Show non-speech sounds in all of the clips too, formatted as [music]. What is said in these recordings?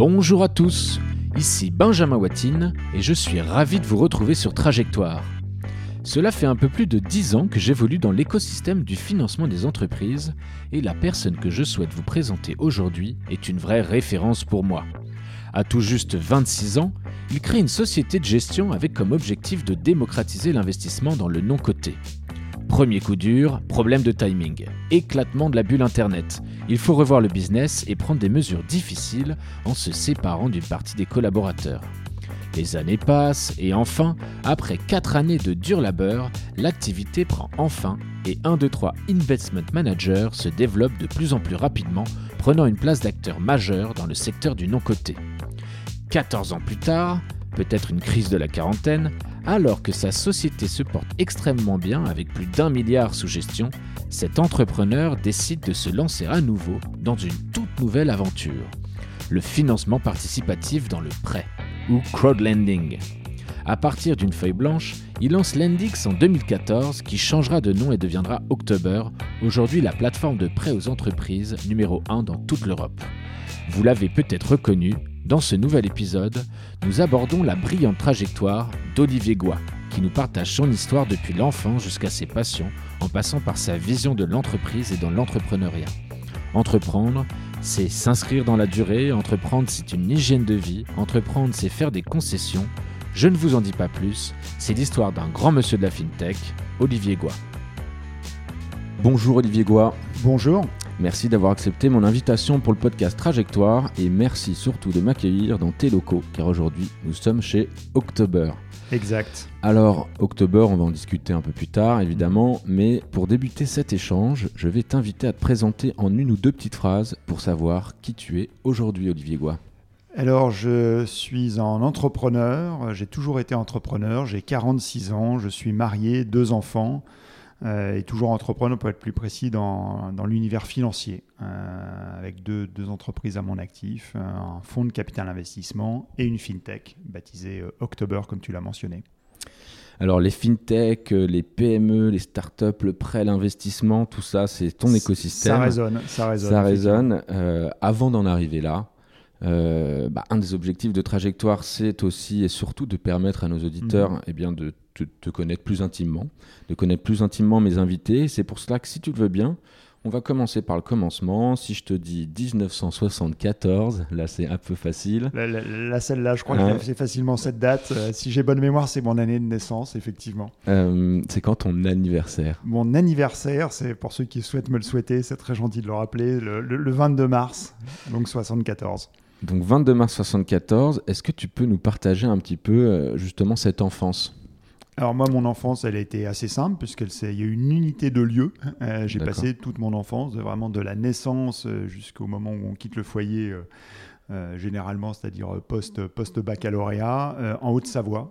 Bonjour à tous, ici Benjamin Watine et je suis ravi de vous retrouver sur Trajectoire. Cela fait un peu plus de 10 ans que j'évolue dans l'écosystème du financement des entreprises et la personne que je souhaite vous présenter aujourd'hui est une vraie référence pour moi. À tout juste 26 ans, il crée une société de gestion avec comme objectif de démocratiser l'investissement dans le non-coté. Premier coup dur, problème de timing, éclatement de la bulle Internet. Il faut revoir le business et prendre des mesures difficiles en se séparant d'une partie des collaborateurs. Les années passent et enfin, après 4 années de dur labeur, l'activité prend enfin et 1, 2, 3 Investment Manager se développe de plus en plus rapidement, prenant une place d'acteur majeur dans le secteur du non-coté. 14 ans plus tard, peut-être une crise de la quarantaine, alors que sa société se porte extrêmement bien avec plus d'un milliard sous gestion, cet entrepreneur décide de se lancer à nouveau dans une toute nouvelle aventure, le financement participatif dans le prêt, ou crowdlending. À partir d'une feuille blanche, il lance Lendix en 2014 qui changera de nom et deviendra October, aujourd'hui la plateforme de prêt aux entreprises numéro 1 dans toute l'Europe. Vous l'avez peut-être reconnu, dans ce nouvel épisode, nous abordons la brillante trajectoire d'Olivier Goua, qui nous partage son histoire depuis l'enfant jusqu'à ses passions, en passant par sa vision de l'entreprise et dans l'entrepreneuriat. Entreprendre, c'est s'inscrire dans la durée, entreprendre c'est une hygiène de vie, entreprendre c'est faire des concessions. Je ne vous en dis pas plus, c'est l'histoire d'un grand monsieur de la FinTech, Olivier Goua. Bonjour Olivier Goua. Bonjour. Merci d'avoir accepté mon invitation pour le podcast Trajectoire et merci surtout de m'accueillir dans tes locaux car aujourd'hui nous sommes chez October. Exact. Alors, October, on va en discuter un peu plus tard évidemment, mais pour débuter cet échange, je vais t'inviter à te présenter en une ou deux petites phrases pour savoir qui tu es aujourd'hui, Olivier Goua. Alors, je suis un entrepreneur, j'ai toujours été entrepreneur, j'ai 46 ans, je suis marié, deux enfants. Euh, et toujours entrepreneur, pour être plus précis, dans, dans l'univers financier, euh, avec deux, deux, entreprises à mon actif, un fonds de capital investissement et une fintech baptisée euh, October, comme tu l'as mentionné. Alors les fintech, les PME, les startups, le prêt, l'investissement, tout ça, c'est ton écosystème. Ça résonne, ça résonne. Ça résonne. avant d'en arriver là, euh, bah, un des objectifs de trajectoire, c'est aussi et surtout de permettre à nos auditeurs mmh. eh bien, de te, connaître plus intimement, de connaître plus intimement mes invités. C'est pour cela que si tu le veux bien, on va commencer par le commencement. Si je te dis 1974, là c'est un peu facile. La, celle-là, je crois que c'est facilement cette date. Euh, si j'ai bonne mémoire, c'est mon année de naissance, effectivement. Euh, c'est quand ton anniversaire Mon anniversaire, c'est pour ceux qui souhaitent me le souhaiter, c'est très gentil de le rappeler, le, le 22 mars, donc 74. Donc 22 mars 74, est-ce que tu peux nous partager un petit peu euh, justement cette enfance? Alors moi, mon enfance, elle a été assez simple puisqu'il y a eu une unité de lieu. Euh, j'ai passé toute mon enfance, vraiment de la naissance euh, jusqu'au moment où on quitte le foyer, généralement, c'est-à-dire post, post-baccalauréat, en Haute-Savoie.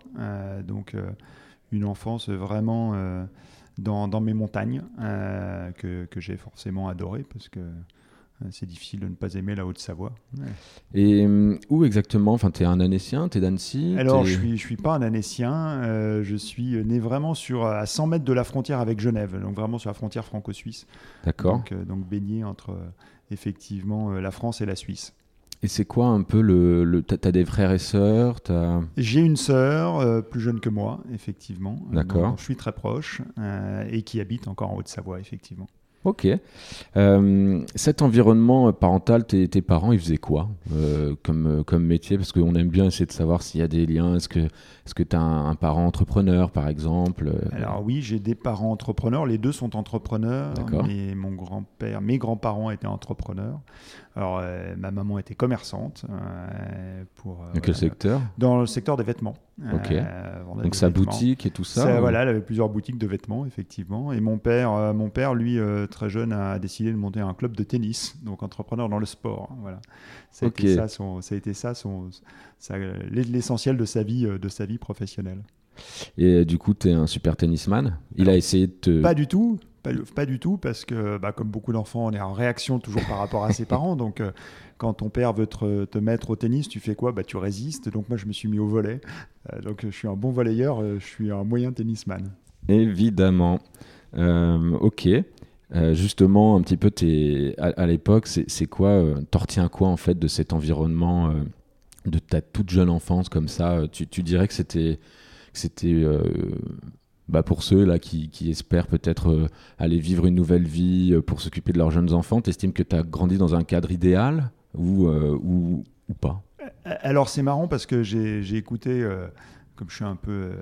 donc une enfance vraiment dans, dans, mes montagnes que, que j'ai forcément adoré parce que euh, c'est difficile de ne pas aimer la Haute-Savoie. Et euh, où exactement? Enfin, tu es un Annécien Tu es d'Annecy Alors, je ne suis, je suis pas un Annécien. Euh, je suis né vraiment sur, à 100 mètres de la frontière avec Genève, donc vraiment sur la frontière franco-suisse. D'accord. Donc, donc, baigné entre effectivement la France et la Suisse. Et c'est quoi un peu le. le T'as des frères et sœurs J'ai une sœur plus jeune que moi, effectivement. D'accord. Je suis très proche et qui habite encore en Haute-Savoie, effectivement. Ok. Euh, cet environnement parental, tes, parents, ils faisaient quoi euh, comme, euh, comme métier? Parce qu'on aime bien essayer de savoir s'il y a des liens. Est-ce que tu est as un, parent entrepreneur, par exemple Alors oui, j'ai des parents entrepreneurs. Les deux sont entrepreneurs. Mais mon grand-père, mes grands-parents étaient entrepreneurs. Alors, ma maman était commerçante. pour, Dans quel secteur? Dans le secteur des vêtements. Ok. Donc sa boutique et tout ça, Voilà, elle avait plusieurs boutiques de vêtements, effectivement. Et mon père, mon père lui très jeune, a décidé de monter un club de tennis, donc entrepreneur dans le sport. Hein, voilà. Ça a, été ça, son, ça a été ça, son, l'essentiel de sa vie, euh, de sa vie professionnelle. Et euh, du coup, tu es un super tennisman. Il a essayé de te. Pas du tout. Pas, du tout, parce que, bah, comme beaucoup d'enfants, on est en réaction toujours par rapport à ses [laughs] parents. Donc, euh, quand ton père veut te, te, mettre au tennis, tu fais quoi? Bah, Tu résistes. Donc, moi, je me suis mis au volet. donc, je suis un bon volleyeur. je suis un moyen tennisman. Évidemment. ok. Euh, justement, un petit peu, à, l'époque, c'est quoi, euh, t'en retiens quoi en fait de cet environnement euh, de ta toute jeune enfance comme ça, tu, tu dirais que c'était c'était bah pour ceux là qui, qui espèrent peut-être aller vivre une nouvelle vie pour s'occuper de leurs jeunes enfants, tu estimes que tu as grandi dans un cadre idéal ou, ou, ou pas? Alors c'est marrant parce que j'ai écouté comme je suis un peu, euh,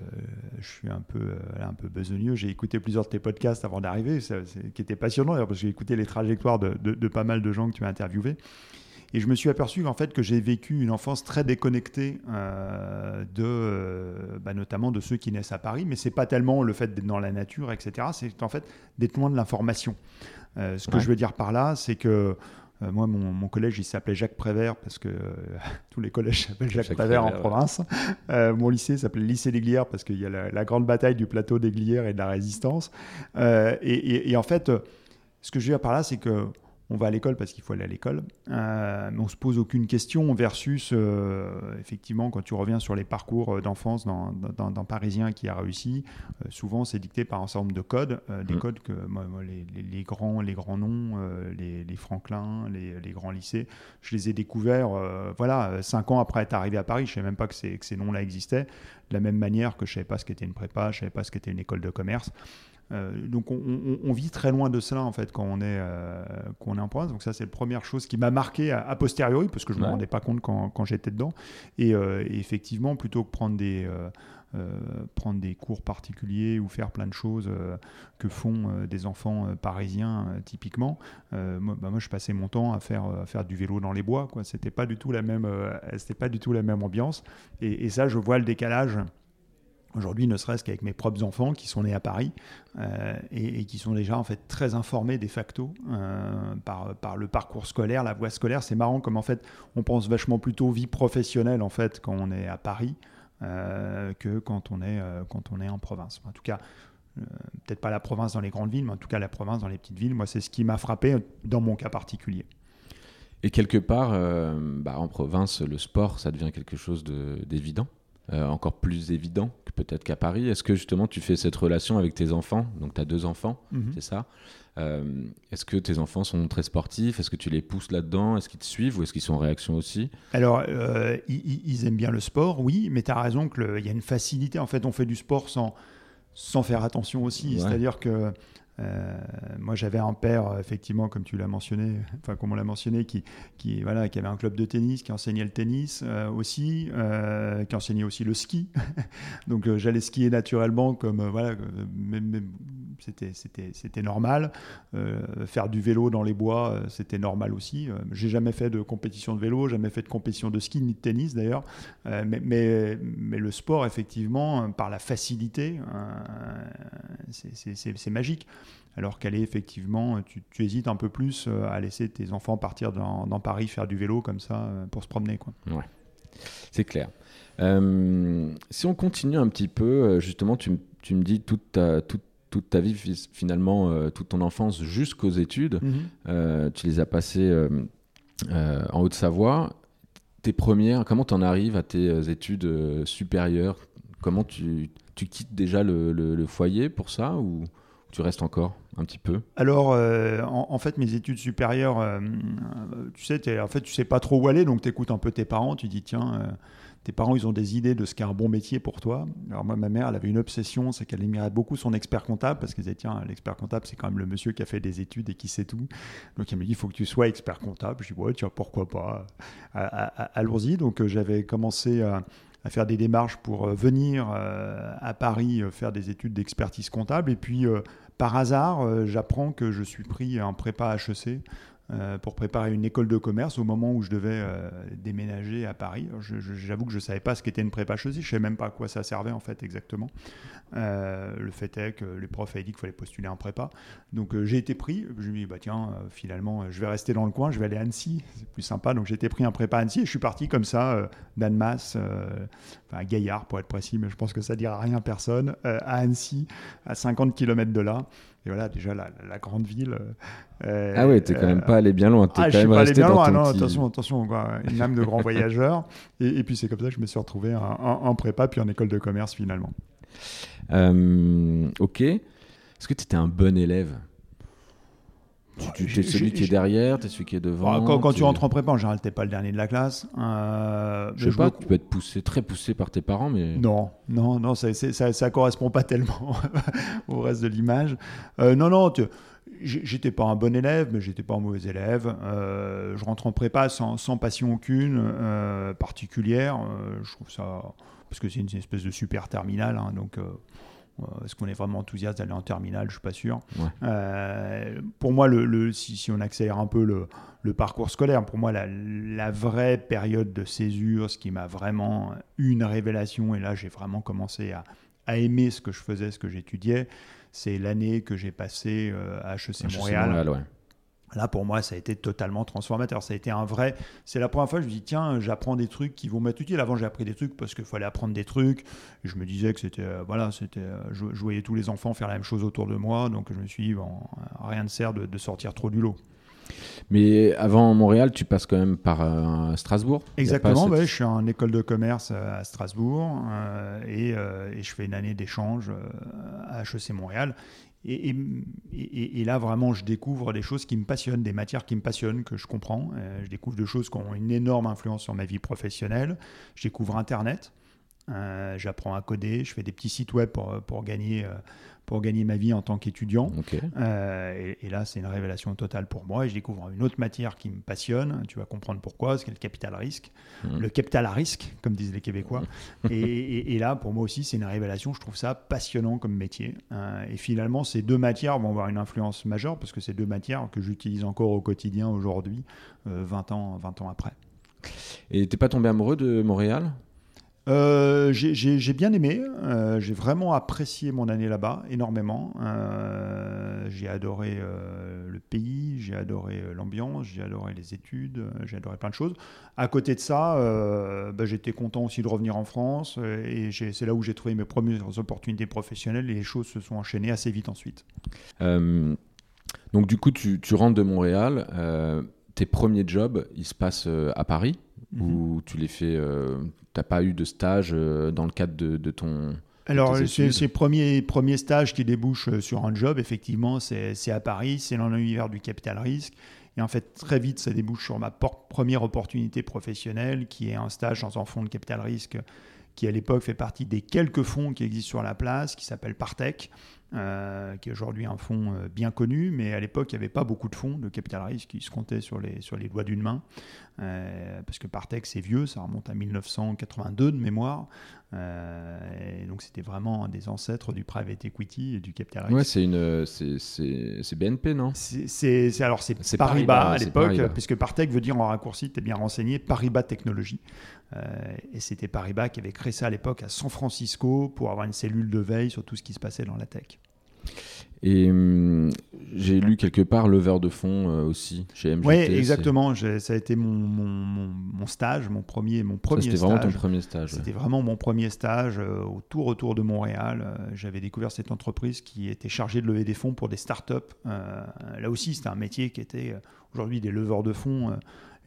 je suis un peu, euh, un peu besogneux, j'ai écouté plusieurs de tes podcasts avant d'arriver, qui était passionnant parce que j'ai écouté les trajectoires de, de, pas mal de gens que tu as interviewés. Et je me suis aperçu en fait que j'ai vécu une enfance très déconnectée euh, de, bah, notamment de ceux qui naissent à Paris. Mais c'est pas tellement le fait d'être dans la nature, etc. C'est en fait d'être loin de l'information. ce que je veux dire par là, c'est que euh, moi, mon, collège, il s'appelait Jacques Prévert parce que euh, [laughs] tous les collèges s'appellent Jacques, Prévert, en province. Euh, mon lycée s'appelait Lycée des Glières parce qu'il y a la, grande bataille du plateau des Glières et de la résistance. Et, et, en fait, ce que je veux dire par là, c'est que on va à l'école parce qu'il faut aller à l'école, euh, mais on se pose aucune question versus euh, effectivement quand tu reviens sur les parcours euh, d'enfance d'un Parisien qui a réussi, souvent c'est dicté par un certain nombre de codes, des mm. codes que les, grands, les grands noms, les, Franklin, les, grands lycées, je les ai découverts, voilà, cinq ans après être arrivé à Paris, je ne savais même pas que ces, que ces noms-là existaient, de la même manière que je ne savais pas ce qu'était une prépa, je ne savais pas ce qu'était une école de commerce. Euh, donc on, vit très loin de cela en fait quand on est, euh, quand on est en province. Donc ça c'est la première chose qui m'a marqué a, posteriori parce que je ne me rendais pas compte quand, quand j'étais dedans. Et, euh, effectivement plutôt que prendre des prendre des cours particuliers ou faire plein de choses que font des enfants parisiens typiquement. Moi, bah, moi, je passais mon temps à faire, à faire du vélo dans les bois. Quoi. C'était pas du tout la même, c'était pas du tout la même ambiance. Et, et, ça, je vois le décalage Aujourd'hui, ne serait-ce qu'avec mes propres enfants qui sont nés à Paris euh, et, qui sont déjà en fait très informés de facto euh, par, le parcours scolaire, la voie scolaire. C'est marrant comme en fait on pense vachement plutôt vie professionnelle en fait quand on est à Paris euh, que quand on est quand on est en province. En tout cas, peut-être pas la province dans les grandes villes, mais en tout cas la province dans les petites villes. Moi, c'est ce qui m'a frappé dans mon cas particulier. Et quelque part, bah, en province, le sport, ça devient quelque chose d'évident? Euh, encore plus évident que peut-être qu'à Paris. Est-ce que justement tu fais cette relation avec tes enfants? Donc tu as deux enfants, mhm. c'est ça? Euh, Est-ce que tes enfants sont très sportifs? Est-ce que tu les pousses là-dedans? Est-ce qu'ils te suivent ou est-ce qu'ils sont en réaction aussi? Alors, euh, ils, aiment bien le sport, oui, mais tu as raison qu'il y a une facilité. En fait, on fait du sport sans, sans faire attention aussi. C'est-à-dire que euh, moi, j'avais un père, euh, effectivement, comme tu l'as mentionné, [laughs] enfin, comme on l'a mentionné, qui, qui, voilà, qui avait un club de tennis, qui enseignait le tennis euh, aussi, qui enseignait aussi le ski. [laughs] Donc, j'allais skier naturellement, comme voilà, c'était, c'était, c'était normal. faire du vélo dans les bois, c'était normal aussi. J'ai jamais fait de compétition de vélo, jamais fait de compétition de ski ni de tennis d'ailleurs. mais, mais, mais, le sport, effectivement, par la facilité, c'est magique alors qu'elle est effectivement, tu, hésites un peu plus euh, à laisser tes enfants partir dans, Paris faire du vélo comme ça euh, pour se promener. Quoi. Ouais, c'est clair. Euh, si on continue un petit peu, justement, tu, me dis toute ta, toute, toute ta vie, finalement, toute ton enfance jusqu'aux études, mhm. tu les as passées en Haute-Savoie. Tes premières, comment tu en arrives à tes études supérieures? Comment tu, quittes déjà le foyer pour ça ou? Tu restes encore un petit peu Alors, euh, en, fait, mes études supérieures, euh, tu sais, en fait, tu sais pas trop où aller, donc tu écoutes un peu tes parents, tu dis, tiens, euh, tes parents, ils ont des idées de ce qu'est un bon métier pour toi. Alors moi, ma mère, elle avait une obsession, c'est qu'elle admirait beaucoup son expert comptable, parce qu'elle disait, tiens, l'expert comptable, c'est quand même le monsieur qui a fait des études et qui sait tout. Donc elle me dit, il faut que tu sois expert comptable. Je dis, ouais, tiens, pourquoi pas? Allons-y. Donc j'avais commencé à à faire des démarches pour venir à Paris faire des études d'expertise comptable. Et puis, par hasard, euh, j'apprends que je suis pris en prépa HEC euh, pour préparer une école de commerce au moment où je devais euh, déménager à Paris. J'avoue que je ne savais pas ce qu'était une prépa HEC, je ne savais même pas à quoi ça servait en fait exactement. Euh, le fait est que les profs avaient dit qu'il fallait postuler en prépa. Donc j'ai été pris, je me suis dit, bah, tiens, finalement, je vais rester dans le coin, je vais aller à Annecy, c'est plus sympa. Donc j'ai été pris en prépa à Annecy et je suis parti comme ça, d'Annemasse, enfin Gaillard pour être précis, mais je pense que ça ne dira rien à personne, à Annecy, à 50 km de là. Et voilà, déjà la, grande ville. Euh, ah ouais, t'es quand même pas allé bien loin. Es ah, je suis pas allé bien loin. Non, attention, attention, une âme de grand voyageur. [laughs] Et, puis c'est comme ça que je me suis retrouvé en, prépa puis en école de commerce finalement. Euh, ok. Est-ce que tu étais un bon élève? Tu, es celui qui est derrière, tu es celui qui est devant. Quand, quand tu rentres en prépa, en général, tu pas le dernier de la classe. Euh, je sais pas, tu peux être poussé, très poussé par tes parents, mais. Non, non, non, ça, ça, correspond pas tellement [laughs] au reste de l'image. Euh, non, non, tu, j'étais pas un bon élève, mais j'étais pas un mauvais élève. Euh, je rentre en prépa sans, sans passion aucune euh, particulière. je trouve ça. Parce que c'est une, espèce de super terminale, hein, donc est-ce qu'on est vraiment enthousiaste d'aller en terminale? Je suis pas sûr. Euh, pour moi, le, si, on accélère un peu le, parcours scolaire, pour moi, la, vraie période de césure, ce qui m'a vraiment eu une révélation, et là, j'ai vraiment commencé à, aimer ce que je faisais, ce que j'étudiais, c'est l'année que j'ai passée euh, à HEC, Montréal. Montréal Là, pour moi, ça a été totalement transformateur. Ça a été un vrai. C'est la première fois que je me dis, tiens, j'apprends des trucs qui vont m'être utiles. Avant, j'ai appris des trucs parce qu'il fallait apprendre des trucs. je me disais que c'était. Euh, voilà, c'était. Euh, je, voyais tous les enfants faire la même chose autour de moi. Donc, je me suis dit, bon, rien ne sert de, sortir trop du lot. Mais avant Montréal, tu passes quand même par euh, Strasbourg Exactement, je suis en école de commerce à Strasbourg et, et, je fais une année d'échange à HEC Montréal. Et, là, vraiment, je découvre des choses qui me passionnent, des matières qui me passionnent, que je comprends. Euh, je découvre des choses qui ont une énorme influence sur ma vie professionnelle. Je découvre Internet. Euh, j'apprends à coder. Je fais des petits sites web pour, gagner euh, pour gagner ma vie en tant qu'étudiant. Euh, et, là, c'est une révélation totale pour moi. Et je découvre une autre matière qui me passionne. Tu vas comprendre pourquoi, c'est le capital risque. Mhm. Le capital à risque, comme disent les Québécois. [laughs] et, là, pour moi aussi, c'est une révélation. Je trouve ça passionnant comme métier. Euh, et finalement, ces deux matières vont avoir une influence majeure parce que c'est deux matières que j'utilise encore au quotidien aujourd'hui, 20, euh, ans, 20 ans après. Et t'es pas tombé amoureux de Montréal? Euh, j'ai bien aimé, euh, j'ai vraiment apprécié mon année là-bas énormément. Euh, j'ai adoré le pays, j'ai adoré l'ambiance, j'ai adoré les études, j'ai adoré plein de choses. À côté de ça, bah, j'étais content aussi de revenir en France et c'est là où j'ai trouvé mes premières opportunités professionnelles et les choses se sont enchaînées assez vite ensuite. donc du coup, tu, tu, rentres de Montréal, tes premiers jobs, ils se passent à Paris mhm. ou tu les fais n'as pas eu de stage euh, dans le cadre de, ton. Alors, ces premiers, premiers stages qui débouchent euh, sur un job, effectivement, c'est à Paris, c'est dans l'univers du capital risque. Et en fait, très vite, ça débouche sur ma première opportunité professionnelle, qui est un stage dans un fonds de capital risque qui, à l'époque, fait partie des quelques fonds qui existent sur la place, qui s'appelle Partech. Euh, qui est aujourd'hui un fonds bien connu, mais à l'époque, il n'y avait pas beaucoup de fonds de capital risque qui se comptaient sur les, sur les doigts d'une main, euh, parce que Partech, c'est vieux, ça remonte à 1982 de mémoire, et donc c'était vraiment un des ancêtres du private equity et du capital. Ouais, c'est une, c'est BNP, non? C'est alors c'est Paribas, à l'époque, puisque Partech veut dire en raccourci, tu es bien renseigné, Paribas Technologies. et c'était Paribas qui avait créé ça à l'époque à San Francisco pour avoir une cellule de veille sur tout ce qui se passait dans la tech. Et hum, j'ai lu quelque part lever de fond euh, aussi chez MGT. Oui, exactement. Ça a été mon, mon, mon, stage, mon premier, mon premier C'était vraiment ton premier stage. C'était vraiment mon premier stage euh, au tout retour de Montréal. Euh, j'avais découvert cette entreprise qui était chargée de lever des fonds pour des startups. là aussi, c'était un métier qui était aujourd'hui des leveurs de fonds.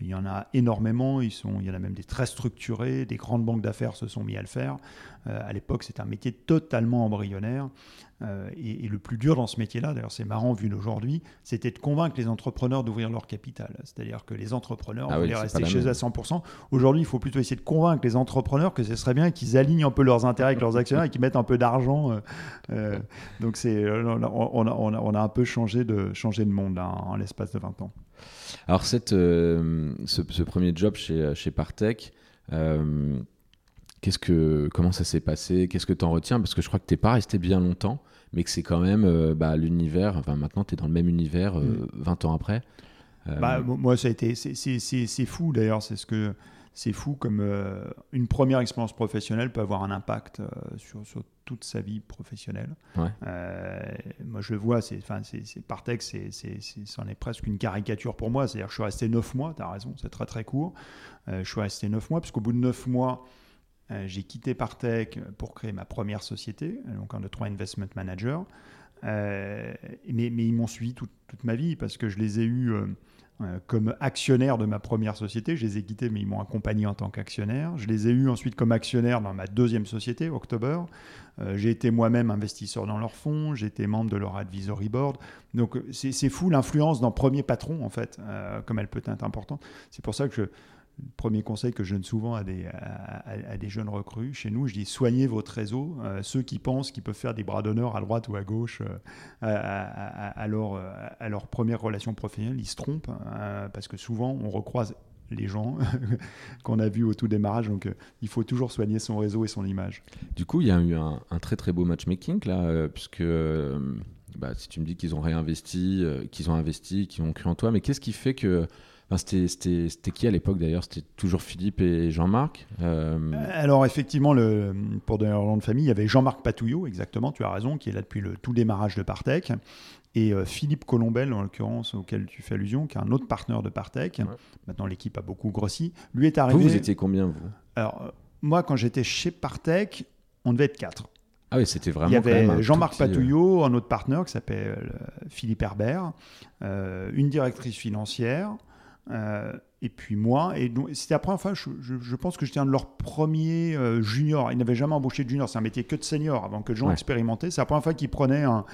il y en a énormément, ils sont, il y en a même des très structurés, des grandes banques d'affaires se sont mis à le faire. à l'époque, c'était un métier totalement embryonnaire. Euh, et, le plus dur dans ce métier-là, d'ailleurs c'est marrant vu d'aujourd'hui, c'était de convaincre les entrepreneurs d'ouvrir leur capital. C'est-à-dire que les entrepreneurs ah voulaient rester chez eux à 100%. Aujourd'hui, il faut plutôt essayer de convaincre les entrepreneurs que ce serait bien qu'ils alignent un peu leurs intérêts avec leurs actionnaires et qu'ils mettent un peu d'argent. Euh, euh, donc c'est, on, a, on, a, un peu changé de, changé de monde en l'espace de 20 ans. Alors cette, ce, premier job chez, chez Partech, Qu'est-ce que, comment ça s'est passé? Qu'est-ce que tu en retiens? Parce que je crois que tu n'es pas resté bien longtemps mais que c'est quand même euh, bah, l'univers, enfin maintenant tu es dans le même univers 20 euh, mm. ans après. Euh, bah, moi, ça a été, c'est fou d'ailleurs, c'est ce que c'est fou comme une première expérience professionnelle peut avoir un impact sur, sur, toute sa vie professionnelle. moi, je le vois, c'est, enfin, c'est, par texte, c'est, c'en est presque une caricature pour moi. C'est-à-dire que je suis resté 9 mois, tu as raison, c'est très très court. je suis resté 9 mois, puisqu'au bout de 9 mois, euh, j'ai quitté Partech pour créer ma première société, donc un 3 Investment Manager. mais, mais, ils m'ont suivi toute, ma vie parce que je les ai eus euh, comme actionnaire de ma première société. Je les ai quittés, mais ils m'ont accompagné en tant qu'actionnaire. Je les ai eus ensuite comme actionnaire dans ma deuxième société, October. Euh, j'ai été moi-même investisseur dans leur fonds, été membre de leur advisory board. Donc c'est fou l'influence d'un premier patron, en fait, euh, comme elle peut être importante. C'est pour ça que je, premier conseil que je donne souvent à des, jeunes recrues chez nous, je dis soignez votre réseau. Euh, ceux qui pensent qu'ils peuvent faire des bras d'honneur à droite ou à gauche euh, à, leur, à, leur, première relation professionnelle, ils se trompent hein, parce que souvent on recroise les gens [laughs] qu'on a vus au tout démarrage. Donc, euh, il faut toujours soigner son réseau et son image. Du coup, il y a eu un, très très beau matchmaking là, puisque bah, si tu me dis qu'ils ont réinvesti, qu'ils ont investi, qu'ils ont cru en toi, mais qu'est-ce qui fait que c'était qui à l'époque d'ailleurs? C'était toujours Philippe et Jean-Marc euh, Alors effectivement, le, pour donner leur nom de famille, il y avait Jean-Marc Patouillot, exactement, tu as raison, qui est là depuis le tout démarrage de Partech. Et euh, Philippe Colombel, en l'occurrence, auquel tu fais allusion, qui est un autre partenaire de Partech. Maintenant, l'équipe a beaucoup grossi. Lui est arrivé. Vous, vous étiez combien, vous? Alors, euh, moi, quand j'étais chez Partech, on devait être quatre. Ah oui, c'était vraiment. Il y avait Jean-Marc Patouillot, un autre partenaire qui s'appelle Philippe Herbert, une directrice financière, euh, et puis moi, et c'était la première fois, je, je, pense que j'étais un de leurs premiers euh, juniors. Ils n'avaient jamais embauché de junior, c'est un métier que de senior avant que de gens expérimentés. C'est la première fois qu'ils prenaient un,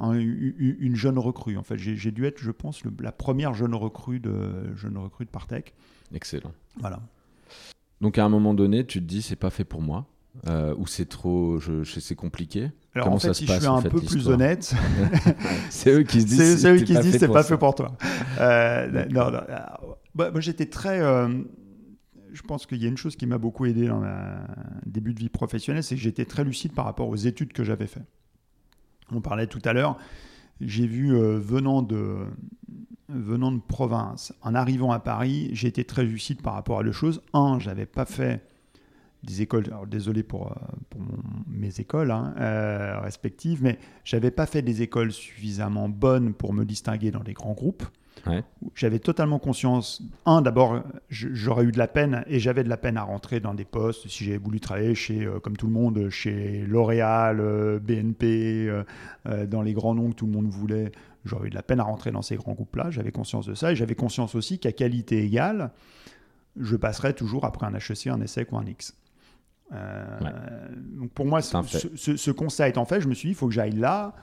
une jeune recrue. En fait, j'ai dû être, je pense, la première jeune recrue de, jeune recrue de Partech. Excellent. Voilà. Donc à un moment donné, tu te dis, c'est pas fait pour moi euh, ou c'est trop, je, c'est compliqué Alors Comment en fait, ça si je suis un peu plus honnête, [laughs] c'est eux qui se disent, [laughs] c'est eux qui se disent, c'est pas fait pour toi. Euh, non, non, bah, moi j'étais très, euh, je pense qu'il y a une chose qui m'a beaucoup aidé dans mon début de vie professionnelle, c'est que j'étais très lucide par rapport aux études que j'avais fait. On parlait tout à l'heure, j'ai vu venant de venant de province, en arrivant à Paris, j'ai été très lucide par rapport à deux choses. Un, j'avais pas fait des écoles, alors désolé pour, euh, mes écoles hein, euh, respectives, mais j'avais pas fait des écoles suffisamment bonnes pour me distinguer dans les grands groupes. J'avais totalement conscience, un, d'abord, j'aurais eu de la peine, et j'avais de la peine à rentrer dans des postes, si j'avais voulu travailler chez, euh, comme tout le monde, chez L'Oréal, BNP, dans les grands noms que tout le monde voulait, j'aurais eu de la peine à rentrer dans ces grands groupes-là, j'avais conscience de ça, et j'avais conscience aussi qu'à qualité égale, je passerais toujours après un HEC, un ESSEC ou un X. Euh, donc pour moi, ce, ce, constat étant fait, je me suis dit, il faut que j'aille là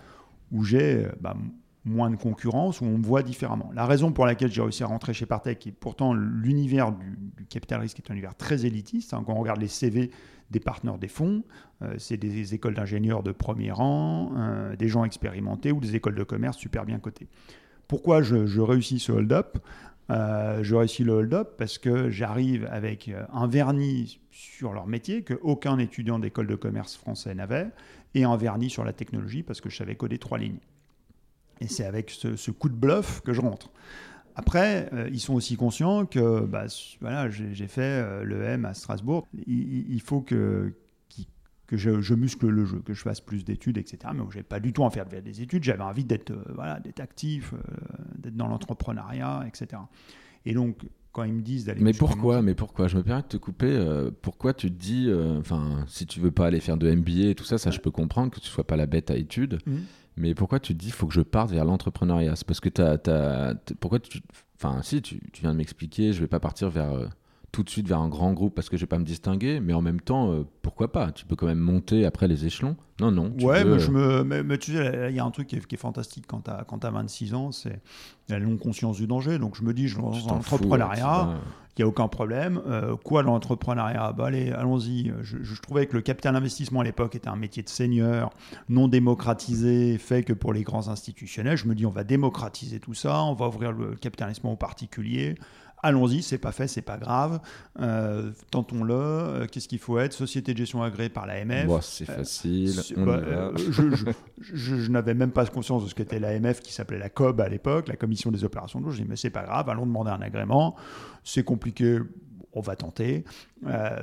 où j'ai euh, bah, moins de concurrence, où on me voit différemment. La raison pour laquelle j'ai réussi à rentrer chez Partech, qui est pourtant l'univers du, capital risque, est un univers très élitiste. Hein, quand on regarde les CV des partenaires des fonds, euh, c'est des écoles d'ingénieurs de premier rang, des gens expérimentés ou des écoles de commerce super bien cotées. Pourquoi je, je réussis ce hold-up? Euh, je réussis le hold-up parce que j'arrive avec euh, un vernis sur leur métier que aucun étudiant d'école de commerce français n'avait et un vernis sur la technologie parce que je savais coder trois lignes. Et c'est avec ce, coup de bluff que je rentre. Après, euh, ils sont aussi conscients que bah, voilà, j'ai fait le M à Strasbourg. il faut que que je, muscle le jeu, que je fasse plus d'études, etc. Mais je n'avais pas du tout envie de faire des études, j'avais envie d'être euh, voilà, actif, euh, d'être dans l'entrepreneuriat, etc. Et donc, quand ils me disent d'aller... Mais pourquoi Mais pourquoi? Je me permets de te couper. Euh, pourquoi tu te dis, enfin, si tu veux pas aller faire de MBA et tout ça, ça je peux comprendre que tu sois pas la bête à études. Mmh. Mais pourquoi tu te dis, il faut que je parte vers l'entrepreneuriat? C'est parce que tu as, Pourquoi tu... Enfin, si, tu, tu viens de m'expliquer, je vais pas partir vers tout de suite vers un grand groupe parce que je vais pas me distinguer, mais en même temps, euh, pourquoi pas? Tu peux quand même monter après les échelons. Non, non. ouais, mais, je me, mais, tu sais, il y a un truc qui est, fantastique quand tu as, as, 26 ans, c'est la longue conscience du danger. Donc je me dis, je dans l'entrepreneuriat, il n'y a aucun problème. Euh, quoi l'entrepreneuriat? Bah, Allez, allons-y. Je, je, trouvais que le capital investissement à l'époque était un métier de seigneur, non démocratisé, fait que pour les grands institutionnels. Je me dis, on va démocratiser tout ça, on va ouvrir le capital investissement aux particuliers allons-y, c'est pas fait, c'est pas grave, euh, tentons-le. Euh, qu'est-ce qu'il faut être? Société de gestion agréée par l'AMF. c'est facile. Bah, je, n'avais même pas conscience de ce qu'était l'AMF qui s'appelait la COB à l'époque, la Commission des opérations de l'eau. Je dis mais c'est pas grave, allons demander un agrément. C'est compliqué, on va tenter. Euh,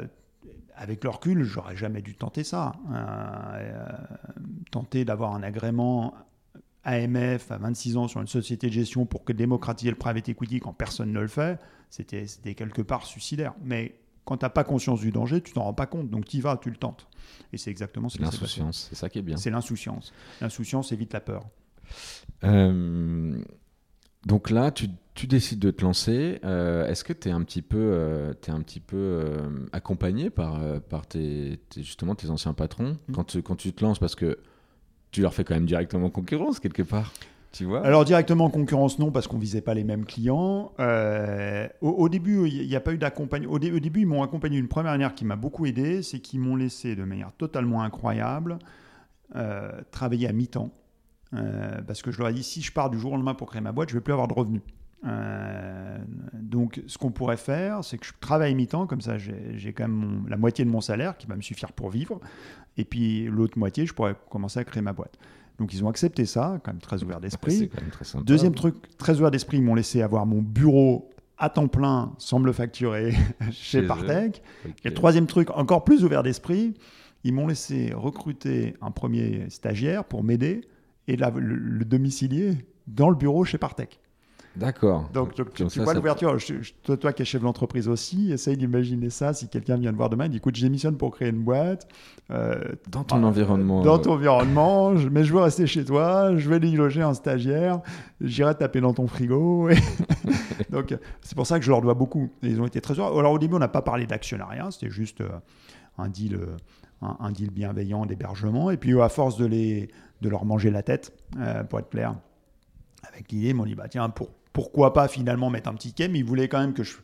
avec le recul, j'aurais jamais dû tenter ça. tenter d'avoir un agrément AMF à 26 ans sur une société de gestion pour que démocratiser le private equity quand personne ne le fait, c'était quelque part suicidaire. Mais quand tu n'as pas conscience du danger, tu t'en rends pas compte. Donc tu y vas, tu le tentes. Et c'est exactement ce. L'insouciance, c'est ça qui est bien. C'est l'insouciance. L'insouciance évite la peur. Euh, donc là, tu, tu, décides de te lancer. Euh, est-ce que tu es un petit peu, euh, es un petit peu accompagné par, par tes, justement tes anciens patrons? Mmh. quand, tu, quand tu te lances Parce que tu leur fais quand même directement concurrence quelque part. Tu vois Alors directement en concurrence, non, parce qu'on visait pas les mêmes clients. au, début, il n'y a pas eu d'accompagnement. Au, début, ils m'ont accompagné une première qui m'a beaucoup aidé, c'est qu'ils m'ont laissé de manière totalement incroyable travailler à mi-temps. Euh, parce que je leur ai dit, si je pars du jour au lendemain pour créer ma boîte, je ne vais plus avoir de revenus. Euh, donc, ce qu'on pourrait faire, c'est que je travaille mi-temps, comme ça j'ai quand même la moitié de mon salaire qui va me suffire pour vivre, et puis l'autre moitié, je pourrais commencer à créer ma boîte. Donc, ils ont accepté ça, quand même très ouvert d'esprit. Deuxième truc, très ouvert d'esprit, ils m'ont laissé avoir mon bureau à temps plein sans me le facturer [laughs] chez, Partech. Et le troisième truc, encore plus ouvert d'esprit, ils m'ont laissé recruter un premier stagiaire pour m'aider et le, domicilier dans le bureau chez Partech. D'accord. Donc, tu, vois l'ouverture. Toi, toi qui es chef d'entreprise aussi, essaye d'imaginer ça. Si quelqu'un vient te voir demain, il dit écoute, j'émissionne pour créer une boîte. Euh, dans ton environnement. Dans ton environnement, mais je veux rester chez toi, je vais y loger un stagiaire, j'irai taper dans ton frigo. [laughs] Donc, c'est pour ça que je leur dois beaucoup. ils ont été très heureux. Alors, au début, on n'a pas parlé d'actionnariat, c'était juste euh, un deal. Euh, un, deal bienveillant d'hébergement. Et puis, à force de, les, de leur manger la tête, euh, pour être clair, avec l'idée, ils m'ont dit, bah, tiens, pour, pourquoi pas finalement mettre un petit quai, mais ils voulaient quand même que je.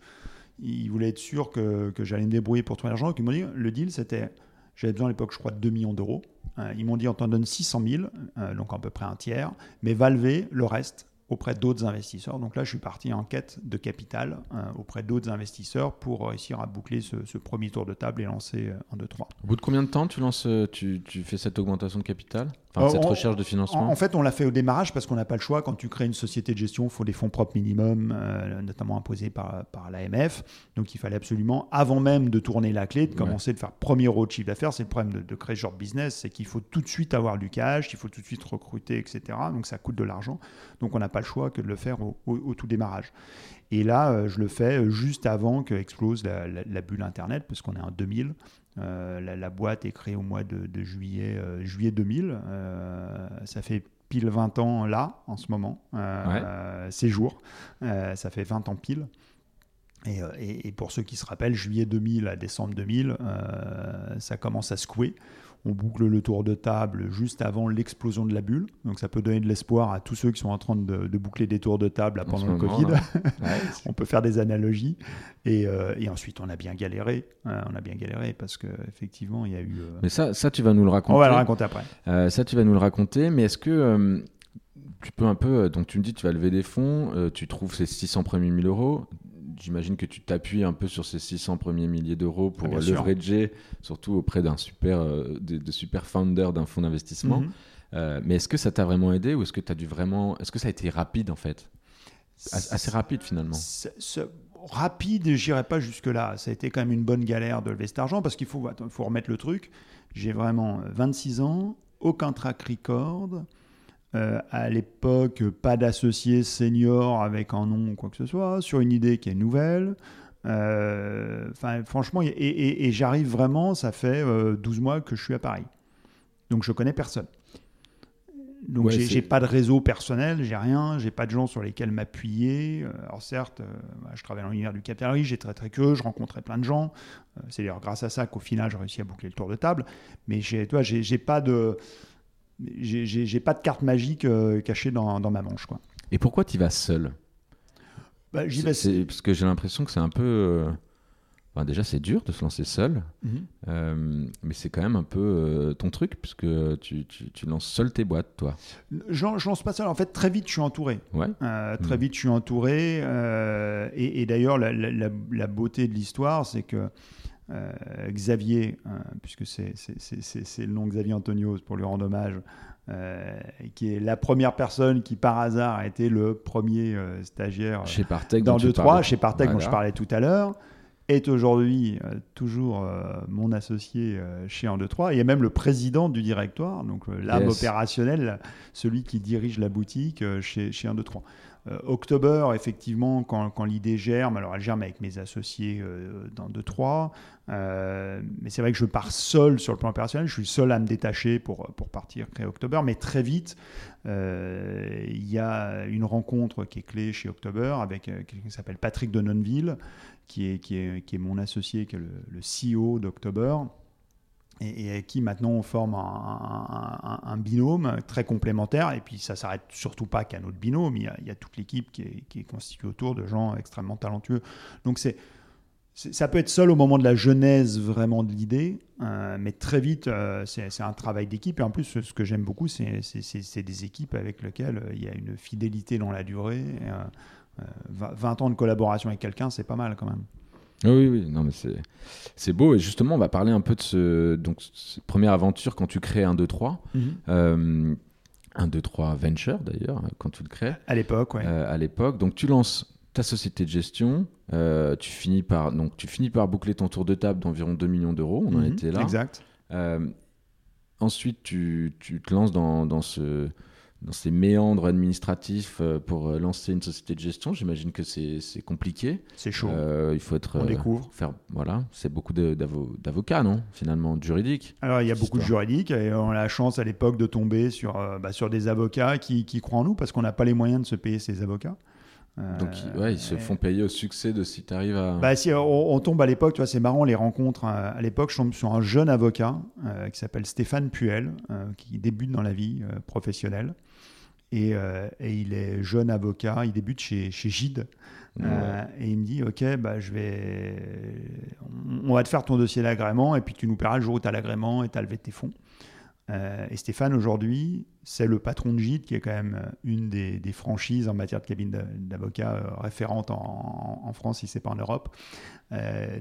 Ils voulaient être sûrs que, j'allais me débrouiller pour trouver l'argent. Ils m'ont dit, le deal, c'était. J'avais besoin à l'époque, je crois, de 2 millions d'euros. Euh, ils m'ont dit, on t'en donne 600 000, euh, donc à peu près un tiers, mais va le reste auprès d'autres investisseurs. Donc là, je suis parti en quête de capital euh, auprès d'autres investisseurs pour réussir à boucler ce, premier tour de table et lancer en 2-3. Au bout de combien de temps tu, lances, euh, tu, tu fais cette augmentation de capital? Enfin, Cette recherche de financement? en, fait, on l'a fait au démarrage parce qu'on n'a pas le choix. Quand tu crées une société de gestion, il faut des fonds propres minimum, euh, notamment imposés par, par l'AMF. Donc il fallait absolument, avant même de tourner la clé, de commencer de faire premier euro de chiffre d'affaires. C'est le problème de, créer ce genre de business, c'est qu'il faut tout de suite avoir du cash, il faut tout de suite recruter, etc. Donc ça coûte de l'argent. Donc on n'a pas le choix que de le faire au, tout démarrage. Et là, euh, je le fais euh, juste avant que explose la, bulle Internet, parce qu'on est en 2000. Euh, la, boîte est créée au mois de, juillet, juillet 2000. ça fait pile 20 ans là, en ce moment, ces jours. ça fait 20 ans pile. Et, et, pour ceux qui se rappellent, juillet 2000 à décembre 2000, ça commence à secouer on boucle le tour de table juste avant l'explosion de la bulle. Donc ça peut donner de l'espoir à tous ceux qui sont en train de, boucler des tours de table pendant le Covid. [laughs] on peut faire des analogies. Euh, et, ensuite, on a bien galéré. Hein, on a bien galéré parce qu'effectivement, il y a eu... Euh, mais ça, ça, tu vas nous le raconter. On va le raconter après. Euh, ça, tu vas nous le raconter. Mais est-ce que... tu peux un peu, donc tu me dis tu vas lever des fonds, tu trouves ces 600 premiers 1000 euros, j'imagine que tu t'appuies un peu sur ces 600 premiers milliers d'euros pour ah, leverager, surtout auprès d'un super, euh, de, super founder d'un fonds d'investissement. Mhm. Euh, mais est-ce que ça t'a vraiment aidé ou est-ce que as dû vraiment, est-ce que ça a été rapide en fait, assez rapide finalement Rapide, j'irai pas jusque là. Ça a été quand même une bonne galère de lever cet argent parce qu'il faut, faut remettre le truc. J'ai vraiment 26 ans, aucun track record. Euh, à l'époque, pas d'associé senior avec un nom ou quoi que ce soit, sur une idée qui est nouvelle. Euh, franchement, et, j'arrive vraiment, ça fait 12 euh, mois que je suis à Paris. Donc je connais personne. Donc j'ai pas de réseau personnel, j'ai rien, j'ai pas de gens sur lesquels m'appuyer. Alors certes, bah, je travaille dans l'univers du capital j'ai très très que, je rencontrais plein de gens. C'est d'ailleurs grâce à ça qu'au final j'ai réussi à boucler le tour de table. Mais j'ai pas de j'ai pas de carte magique euh, cachée dans, dans, ma manche. Quoi. Et pourquoi tu vas seul? Bah, vais... Parce que j'ai l'impression que c'est un peu. Euh, enfin, déjà, c'est dur de se lancer seul, mhm. euh, mais c'est quand même un peu ton truc, puisque tu, tu, tu, lances seul tes boîtes, toi. Je, je, lance pas seul. En fait, très vite, je suis entouré. Ouais. très mhm. vite, je suis entouré. et, et d'ailleurs, la, la, la, beauté de l'histoire, c'est que euh, Xavier, hein, puisque c'est le nom Xavier Antonios pour lui rendre hommage, euh, qui est la première personne qui par hasard a été le premier euh, stagiaire chez Partech dans 2-3, chez Partech dont je parlais tout à l'heure. est aujourd'hui toujours mon associé chez 1, 2, 3, et même le président du directoire, donc l'âme opérationnelle, celui qui dirige la boutique chez, chez 1, 2, 3. Euh, October, effectivement, quand, l'idée germe, alors elle germe avec mes associés euh, dans 2-3, euh, mais c'est vrai que je pars seul sur le plan opérationnel, je suis seul à me détacher pour, pour partir créer October, mais très vite, il y a une rencontre qui est clé chez October avec quelqu'un qui s'appelle Patrick de Nonville, qui est, qui, est, qui est mon associé, qui est le, le CEO d'October et, avec qui maintenant on forme un, binôme très complémentaire. Et puis ça s'arrête surtout pas qu'à notre binôme, il y a, toute l'équipe qui est, constituée autour de gens extrêmement talentueux. Donc c'est ça peut être seul au moment de la genèse vraiment de l'idée, euh, mais très vite, euh, c'est un travail d'équipe. Et en plus, ce que j'aime beaucoup, c'est des équipes avec lesquelles euh, il y a une fidélité dans la durée. 20 ans de collaboration avec quelqu'un, c'est pas mal quand même. Oui, oui, non, mais c'est beau. Et justement, on va parler un peu de ce, donc, cette première aventure quand tu crées un 2, 3. un 2, 3 Venture, d'ailleurs, quand tu le crées. À l'époque, oui. Euh, à l'époque. Donc, tu lances ta société de gestion. Euh, tu, finis par, donc, tu finis par boucler ton tour de table d'environ 2 millions d'euros. On en mhm, était là. Exact. Euh, ensuite, tu, tu, te lances dans, dans ce dans ces méandres administratifs euh, pour euh, lancer une société de gestion. J'imagine que c'est compliqué. C'est chaud. Euh, il faut être. On découvre. Faire, voilà, c'est beaucoup d'avocats, non Finalement, juridiques. Alors, il y a beaucoup de juridiques et on a la chance à l'époque de tomber sur, bah, sur des avocats qui, qui, croient en nous parce qu'on n'a pas les moyens de se payer ces avocats. Donc, ouais, ils se font payer au succès de si tu arrives à. Bah, si on, tombe à l'époque, tu vois, c'est marrant les rencontres. À l'époque, je tombe sur un jeune avocat qui s'appelle Stéphane Puel, qui débute dans la vie professionnelle. Euh, et, il est jeune avocat, il débute chez, chez Gide. Euh, et il me dit Ok, bah, je vais... on va te faire ton dossier d'agrément, et puis tu nous paieras le jour où tu as l'agrément et tu as levé tes fonds. Euh, et Stéphane, aujourd'hui, c'est le patron de Gide, qui est quand même euh, une des, franchises en matière de cabine d'avocat euh, référente en, France, si c'est pas en Europe.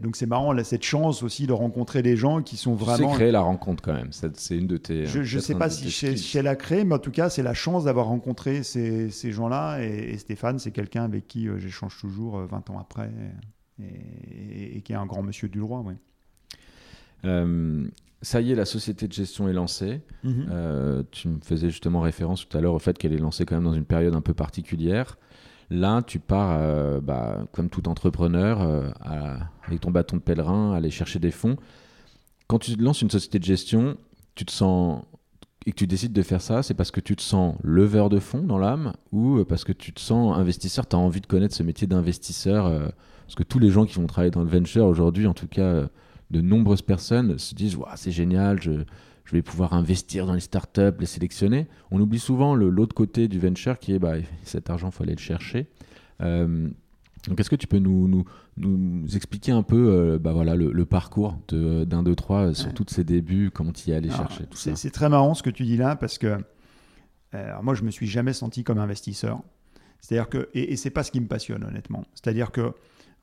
donc c'est marrant, là, cette chance aussi de rencontrer des gens qui sont vraiment. C'est créer la rencontre quand même. C'est une de tes. Je ne sais pas si chez, la créé, mais en tout cas, c'est la chance d'avoir rencontré ces, ces gens-là. Et, Stéphane, c'est quelqu'un avec qui j'échange toujours 20 ans après et, qui est un grand monsieur du droit. Ouais ça y est, la société de gestion est lancée. Mhm. Euh, tu me faisais justement référence tout à l'heure au fait qu'elle est lancée quand même dans une période un peu particulière. Là, tu pars, euh, bah, comme tout entrepreneur, euh, avec ton bâton de pèlerin, aller chercher des fonds. Quand tu lances une société de gestion, tu te sens et que tu décides de faire ça, c'est parce que tu te sens leveur de fonds dans l'âme ou parce que tu te sens investisseur, tu as envie de connaître ce métier d'investisseur Parce que tous les gens qui vont travailler dans le venture aujourd'hui, en tout cas de nombreuses personnes se disent c'est génial, je, vais pouvoir investir dans les startups, les sélectionner. On oublie souvent l'autre côté du venture qui est bah, cet argent, il faut aller le chercher. Euh, donc, est-ce que tu peux nous, nous, nous expliquer un peu euh, bah, voilà, le, parcours d'un, deux, trois, sur tous ces débuts, comment tu y es allé chercher tout c'est, c'est très marrant ce que tu dis là parce que euh, moi, je me suis jamais senti comme investisseur. C'est-à-dire que, et, et c'est pas ce qui me passionne honnêtement. C'est-à-dire que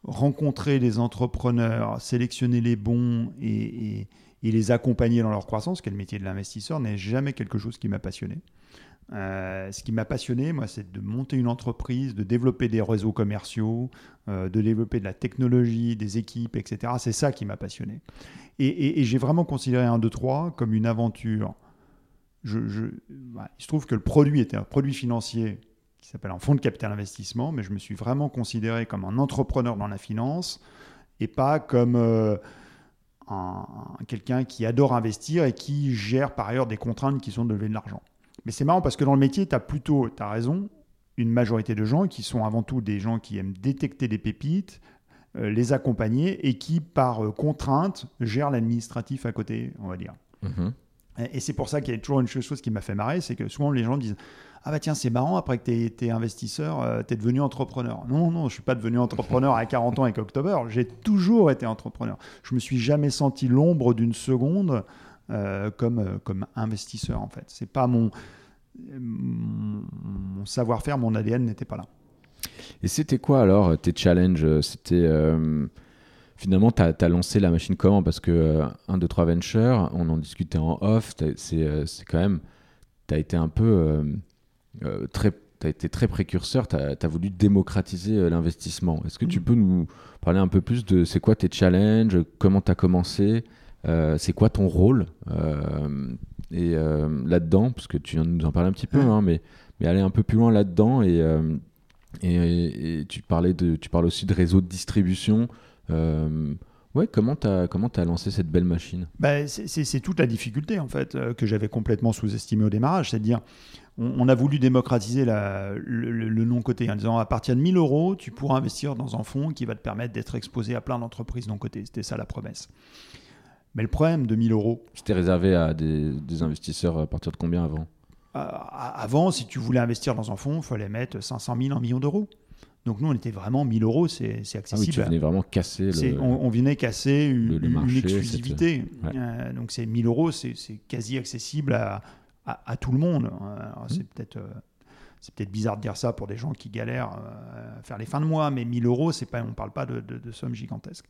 rencontrer les entrepreneurs, sélectionner les bons et, les accompagner dans leur croissance, qui est le métier de l'investisseur, n'est jamais quelque chose qui m'a passionné. Euh, ce qui m'a passionné, moi, c'est de monter une entreprise, de développer des réseaux commerciaux, euh, de développer de la technologie, des équipes, etc. C'est ça qui m'a passionné. Et, j'ai vraiment considéré un 2-3 comme une aventure. Bah, il se trouve que le produit était un produit financier qui s'appelle un fonds de capital investissement, mais je me suis vraiment considéré comme un entrepreneur dans la finance et pas comme euh, quelqu'un qui adore investir et qui gère par ailleurs des contraintes qui sont de lever de l'argent. Mais c'est marrant parce que dans le métier, tu as plutôt, tu as raison, une majorité de gens qui sont avant tout des gens qui aiment détecter des pépites, euh, les accompagner et qui, par euh, contrainte, gèrent l'administratif à côté, on va dire. Mm-hmm. Et, et c'est pour ça qu'il y a toujours une chose qui m'a fait marrer, c'est que souvent les gens disent ah bah tiens, c'est marrant, après que tu es, investisseur, euh, tu es devenu entrepreneur. Non, non, je suis pas devenu entrepreneur à 40 ans avec October, j'ai toujours été entrepreneur. Je me suis jamais senti l'ombre d'une seconde euh, comme, euh, comme investisseur en fait. C'est pas mon, mon savoir-faire, mon ADN n'était pas là. Et c'était quoi alors tes challenges? C'était finalement, tu as, lancé la machine comment? Parce que 1, 2, 3 Venture, on en discutait en off, c'est quand même, tu as été un peu euh, très as été très précurseur, tu as, voulu démocratiser l'investissement. Est-ce que tu mm. peux nous parler un peu plus de c'est quoi tes challenges, comment tu as commencé, c'est quoi ton rôle et là-dedans, parce que tu viens de nous en parler un petit peu, hein, mais, mais aller un peu plus loin là-dedans et, et, tu, parlais de, tu parles aussi de réseau de distribution. Ouais, comment tu as, comment as lancé cette belle machine? Bah, C'est toute la difficulté, en fait, euh, que j'avais complètement sous-estimé au démarrage. C'est-à-dire, on, a voulu démocratiser la, le, non-côté en disant à partir de 1000 euros, tu pourras investir dans un fonds qui va te permettre d'être exposé à plein d'entreprises non-cotées. C'était ça la promesse. Mais le problème de 1000 euros. C'était réservé à des, investisseurs à partir de combien avant? Euh, Avant, si tu voulais investir dans un fonds, il fallait mettre 500 000, 1 million d'euros. Donc nous, on était vraiment 1000 euros, c'est accessible. Ah oui, tu venais vraiment casser le, on, venait casser une, exclusivité. Euh, donc c'est 1000 euros, c'est quasi accessible à, à, tout le monde. C'est mmh. peut-être euh, c'est peut-être bizarre de dire ça pour des gens qui galèrent euh, à faire les fins de mois, mais 1000 euros, pas, on ne parle pas de, de sommes gigantesques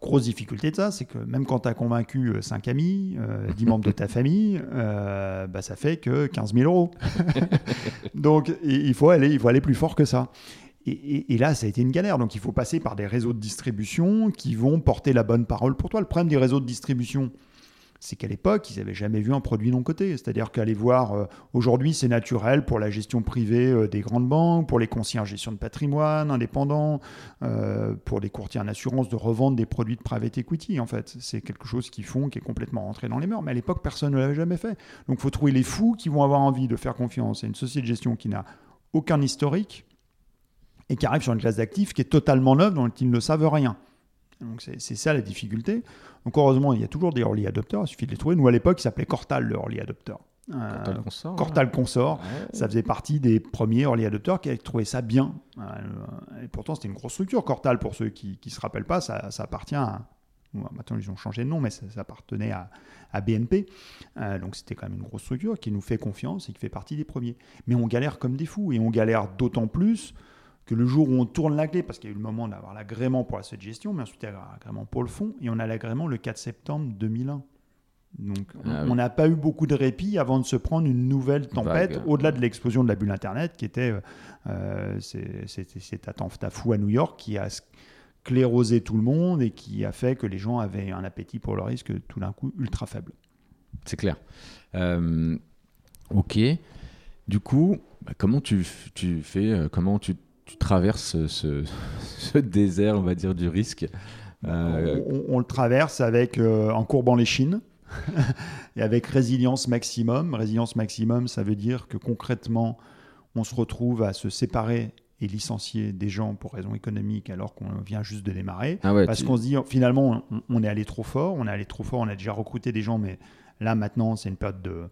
grosse difficulté de ça, c'est que même quand tu as convaincu 5 euh, amis, 10 euh, [laughs] membres de ta famille, euh, bah, ça fait que 15 000 euros. [laughs] Donc il faut, aller, il faut aller plus fort que ça. Et, et, là, ça a été une galère. Donc il faut passer par des réseaux de distribution qui vont porter la bonne parole pour toi. Le problème des réseaux de distribution, c'est qu'à l'époque, ils n'avaient jamais vu un produit non coté. C'est-à-dire qu'aller voir, euh, aujourd'hui, c'est naturel pour la gestion privée euh, des grandes banques, pour les conseillers en gestion de patrimoine indépendants, euh, pour les courtiers en assurance de revendre des produits de private equity. En fait, c'est quelque chose qu'ils font, qui est complètement rentré dans les mœurs. Mais à l'époque, personne ne l'avait jamais fait. Donc, il faut trouver les fous qui vont avoir envie de faire confiance à une société de gestion qui n'a aucun historique et qui arrive sur une classe d'actifs qui est totalement neuve, dont ils ne savent rien. Donc c'est ça la difficulté. Donc heureusement, il y a toujours des early adopters, il suffit de les trouver. Nous, à l'époque, il s'appelait Cortal, le early adopter. Cortal Consort. Cortal Consort, ça faisait partie des premiers early adopters qui avaient trouvé ça bien. Euh, et pourtant, c'était une grosse structure. Cortal, pour ceux qui ne se rappellent pas, ça, appartient à. Maintenant, ils ont changé de nom, mais ça, appartenait à, à BNP. Euh, donc, c'était quand même une grosse structure qui nous fait confiance et qui fait partie des premiers. Mais on galère comme des fous. Et on galère d'autant plus que le jour où on tourne la clé, parce qu'il y a eu le moment d'avoir l'agrément pour la gestion, mais ensuite il y a l'agrément pour le fond, et on a l'agrément le 4 septembre 2001. Donc ah on n'a pas eu beaucoup de répit avant de se prendre une nouvelle tempête, au-delà de l'explosion de la bulle Internet, qui était euh, euh cet attentat fou à New York qui a sclérosé tout le monde et qui a fait que les gens avaient un appétit pour le risque tout d'un coup ultra faible. C'est clair. Euh, ok. Du coup, bah, comment tu, tu fais, euh, comment tu tu traverses [laughs] ce, désert, on va dire, du risque euh, on, le traverse avec euh, en courbant les chines [laughs] et avec résilience maximum. Résilience maximum, ça veut dire que concrètement, on se retrouve à se séparer et licencier des gens pour raisons économiques alors qu'on vient juste de démarrer. Ah parce qu'on se dit finalement on, est allé trop fort, on est allé trop fort, on a déjà recruté des gens, mais là maintenant c'est une période de,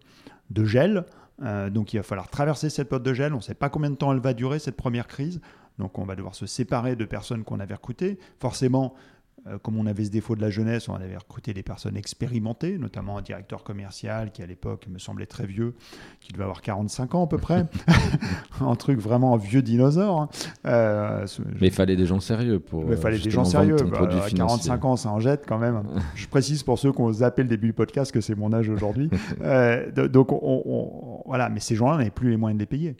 de gel. Euh, donc il va falloir traverser cette période de gel. On ne sait pas combien de temps elle va durer, cette première crise. Donc on va devoir se séparer de personnes qu'on avait recrutées. Forcément, comme on avait ce défaut de la jeunesse, on avait recruté des personnes expérimentées, notamment un directeur commercial qui à l'époque me semblait très vieux, qui devait avoir 45 ans à peu près, [laughs] un truc vraiment un vieux dinosaure. Hein. Euh, mais il fallait des gens sérieux pour. Il fallait des gens sérieux. Bah, 45 ans, ça en jette quand même. [laughs] Je précise pour ceux qui ont zappé le début du podcast que c'est mon âge aujourd'hui. [laughs] Euh, donc voilà, mais ces gens-là n'avaient plus les moyens de les payer.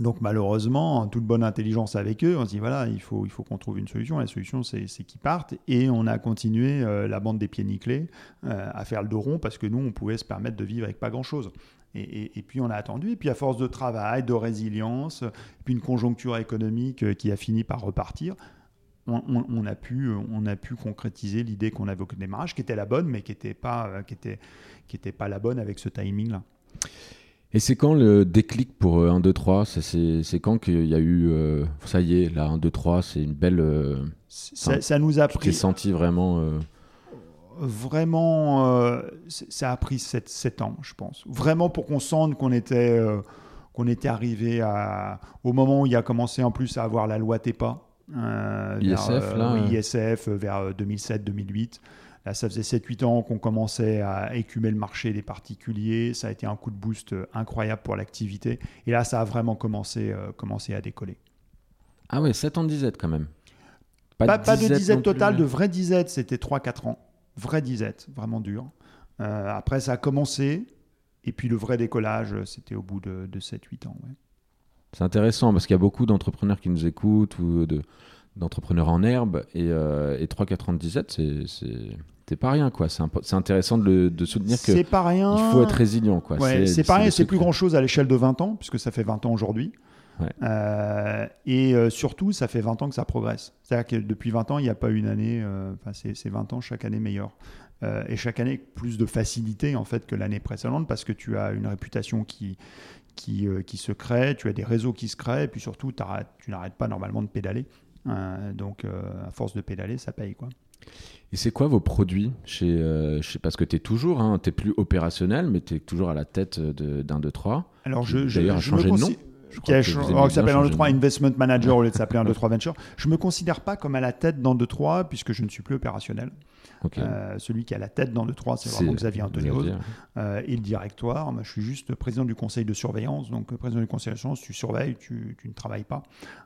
Donc malheureusement, en toute bonne intelligence avec eux, on se dit voilà, il faut, il faut qu'on trouve une solution. La solution, c'est qu'ils partent. Et on a continué euh, la bande des pieds nickelés euh, à faire le dos rond parce que nous, on pouvait se permettre de vivre avec pas grand-chose. Et, puis on a attendu. Et puis à force de travail, de résilience, puis une conjoncture économique euh, qui a fini par repartir, on, a, pu, on a pu concrétiser l'idée qu'on avait au démarrage, qui était la bonne, mais qui n'était pas, qui était, qui pas la bonne avec ce timing-là. Et c'est quand le déclic pour 1, 2, 3 C'est quand qu'il y a eu. Euh, ça y est, là, 1, 2, 3, c'est une belle. Euh, ça, nous a pris. Tu senti vraiment. Euh, vraiment. ça a pris 7, 7, ans, je pense. Vraiment pour qu'on sente qu'on était, qu'on était arrivé à, au moment où il a commencé en plus à avoir la loi TEPA. ISF, là ISF vers 2007-2008. Ça faisait 7-8 ans qu'on commençait à écumer le marché des particuliers. Ça a été un coup de boost euh, incroyable pour l'activité. Et là, ça a vraiment commencé, euh, commencé à décoller. Ah ouais, 7 ans de disette quand même. Pas, de, disette totale, de vraie disette, c'était 3-4 ans. Vraie disette, vraiment dur. Euh, après, ça a commencé. Et puis le vrai décollage, c'était au bout de, 7-8 ans. C'est intéressant parce qu'il y a beaucoup d'entrepreneurs qui nous écoutent ou d'entrepreneurs en herbe et, euh, et 3,97 c'est pas rien quoi. C'est intéressant de, de soutenir que c'est pas rien. Il faut être résilient quoi. c'est pas rien. C'est plus grand chose à l'échelle de 20 ans puisque ça fait 20 ans aujourd'hui. Euh, et euh, surtout, ça fait 20 ans que ça progresse. C'est-à-dire que depuis 20 ans, il n'y a pas une année, euh, enfin, c'est 20 ans chaque année meilleure. et chaque année, plus de facilité en fait que l'année précédente parce que tu as une réputation qui, qui, qui, se crée, tu as des réseaux qui se créent, et puis surtout, tu n'arrêtes pas normalement de pédaler. Donc, à force de pédaler, ça paye. quoi. Et c'est quoi vos produits chez, chez Parce que tu es toujours, hein, tu es plus opérationnel, mais tu es toujours à la tête d'un, deux, trois. Alors, je, D'ailleurs, je, changé de nom qui, s'appelle 1, 2, 3 Investment Manager au lieu de s'appeler 1, 2, 3 Venture. Je ne me considère pas comme à la tête dans 2, 3 puisque je ne suis plus opérationnel. Euh, celui qui a la tête dans 2, 3, c'est vraiment Xavier Antonio euh, et le directoire. Moi, je suis juste président du conseil de surveillance. Donc, président du conseil de surveillance, tu surveilles, tu, tu ne travailles pas.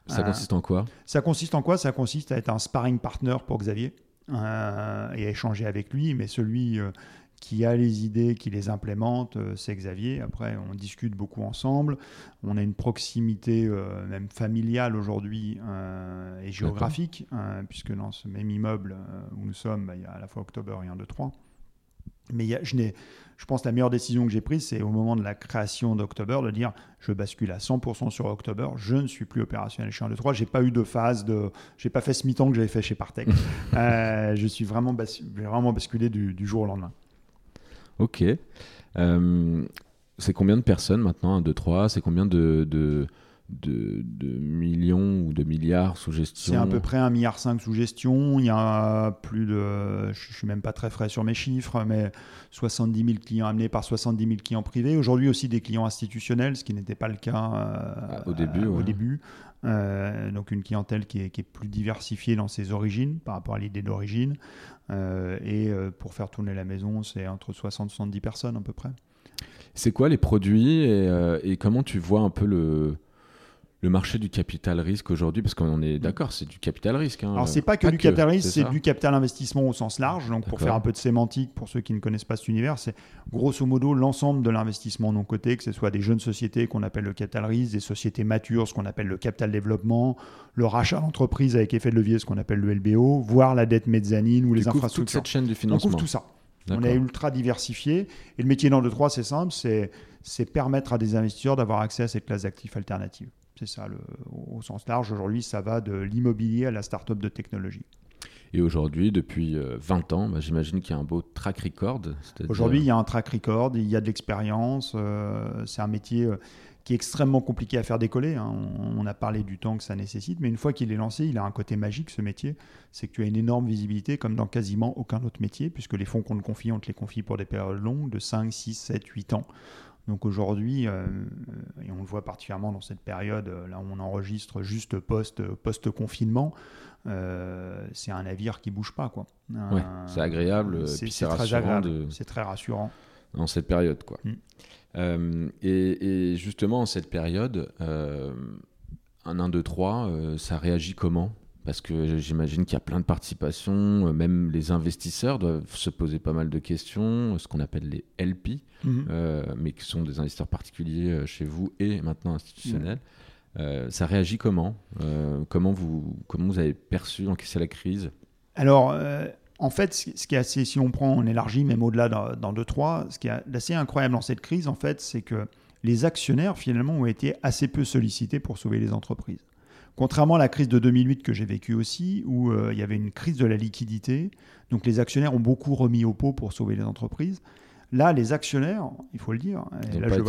Ça euh, consiste en quoi? Ça consiste en quoi? Ça consiste à être un sparring partner pour Xavier. Euh, et à échanger avec lui, mais celui qui a les idées, qui les implémente, euh, c'est Xavier. Après, on discute beaucoup ensemble. On a une proximité euh, même familiale aujourd'hui euh, et géographique, puisque dans ce même immeuble où nous sommes, bah, il y a à la fois October et 1, 2, 3. Mais je, je pense que la meilleure décision que j'ai prise, c'est au moment de la création d'October de dire je bascule à 100% sur October, je ne suis plus opérationnel chez 1, 2, 3. Je n'ai pas eu de phase de. J'ai pas fait ce mi-temps que j'avais fait chez Partech. [laughs] je suis vraiment, vraiment basculé du jour au lendemain. Ok. Euh, c'est combien de personnes maintenant 1, 2, 3 C'est combien de, de, de, millions ou de milliards sous gestion C'est à peu près 1,5 milliard sous gestion. Il y a plus de. Je ne suis même pas très frais sur mes chiffres, mais 70 000 clients amenés par 70 000 clients privés. Aujourd'hui aussi des clients institutionnels, ce qui n'était pas le cas euh, au début. au début. Euh, donc une clientèle qui est, qui est, plus diversifiée dans ses origines par rapport à l'idée d'origine. Euh, et euh, pour faire tourner la maison, c'est entre 60 et 70 personnes à peu près. C'est quoi les produits et, euh, et, comment tu vois un peu le, le marché du capital risque aujourd'hui Parce qu'on est d'accord, c'est du capital risque. Hein. Alors, c'est pas que du capital risque, c'est du capital investissement au sens large. Donc, pour faire un peu de sémantique, pour ceux qui ne connaissent pas cet univers, c'est grosso modo l'ensemble de l'investissement non coté, que ce soit des jeunes sociétés qu'on appelle le capital risque, des sociétés matures, ce qu'on appelle le capital développement, le rachat d'entreprise avec effet de levier, ce qu'on appelle le LBO, voire la dette mezzanine ou les infrastructures. toute cette chaîne du financement. On couvre tout ça. On est ultra diversifié. Et le métier dans le 3, c'est simple, c'est permettre à des investisseurs d'avoir accès à cette classe d'actifs alternatives. C'est ça, le, au sens large. Aujourd'hui, ça va de l'immobilier à la start-up de technologie. Et aujourd'hui, depuis 20 euh, ans, bah, j'imagine qu'il y a un beau track record. Aujourd'hui, il y a un track record, il y a de l'expérience. Euh, c'est un métier euh, qui est extrêmement compliqué à faire décoller. Hein. On, a parlé du temps que ça nécessite, mais une fois qu'il est lancé, il a un côté magique, ce métier. C'est que tu as une énorme visibilité, comme dans quasiment aucun autre métier, puisque les fonds qu'on te confie, on te les confie pour des périodes longues, de 5, 6, 7, 8 ans. Donc aujourd'hui, euh, et on le voit particulièrement dans cette période, euh, là où on enregistre juste post-confinement, euh, c'est un navire qui bouge pas. quoi. c'est agréable, c'est très agréable, c'est très rassurant. Dans cette période. quoi. Mm. et, justement, en cette période, un 1, 2, 3, ça réagit comment? Parce que j'imagine qu'il y a plein de participations, même les investisseurs doivent se poser pas mal de questions, ce qu'on appelle les LP, mhm. euh, mais qui sont des investisseurs particuliers euh, chez vous et maintenant institutionnels. Euh, ça réagit comment comment, vous, comment vous avez perçu, encaissé la crise? Alors, en fait, ce qui est assez, si on prend, on élargit même au-delà dans 2-3, ce qui est assez incroyable dans cette crise, en fait, c'est que les actionnaires, finalement, ont été assez peu sollicités pour sauver les entreprises. Contrairement à la crise de 2008 que j'ai vécue aussi, où euh, il y avait une crise de la liquidité, donc les actionnaires ont beaucoup remis au pot pour sauver les entreprises. Là, les actionnaires, il faut le dire, Elles là, je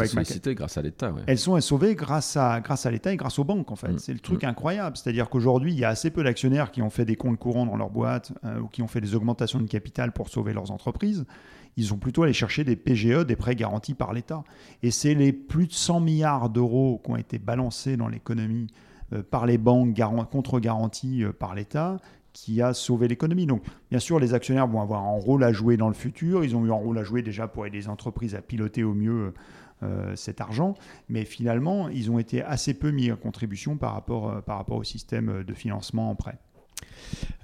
grâce à l'État. Elles sont sauvées grâce à, grâce à l'État et grâce aux banques, en fait. Mm. C'est le truc mm. incroyable. C'est-à-dire qu'aujourd'hui, il y a assez peu d'actionnaires qui ont fait des comptes courants dans leur boîte euh, ou qui ont fait des augmentations de capital pour sauver leurs entreprises. Ils ont plutôt allé chercher des PGE, des prêts garantis par l'État. Et c'est les plus de 100 milliards d'euros qui ont été balancés dans l'économie par les banques contre-garanties euh, par l'État qui a sauvé l'économie. Donc, bien sûr, les actionnaires vont avoir un rôle à jouer dans le futur. Ils ont eu un rôle à jouer déjà pour aider les entreprises à piloter au mieux euh, cet argent. Mais finalement, ils ont été assez peu mis en contribution par rapport au système de financement en prêt.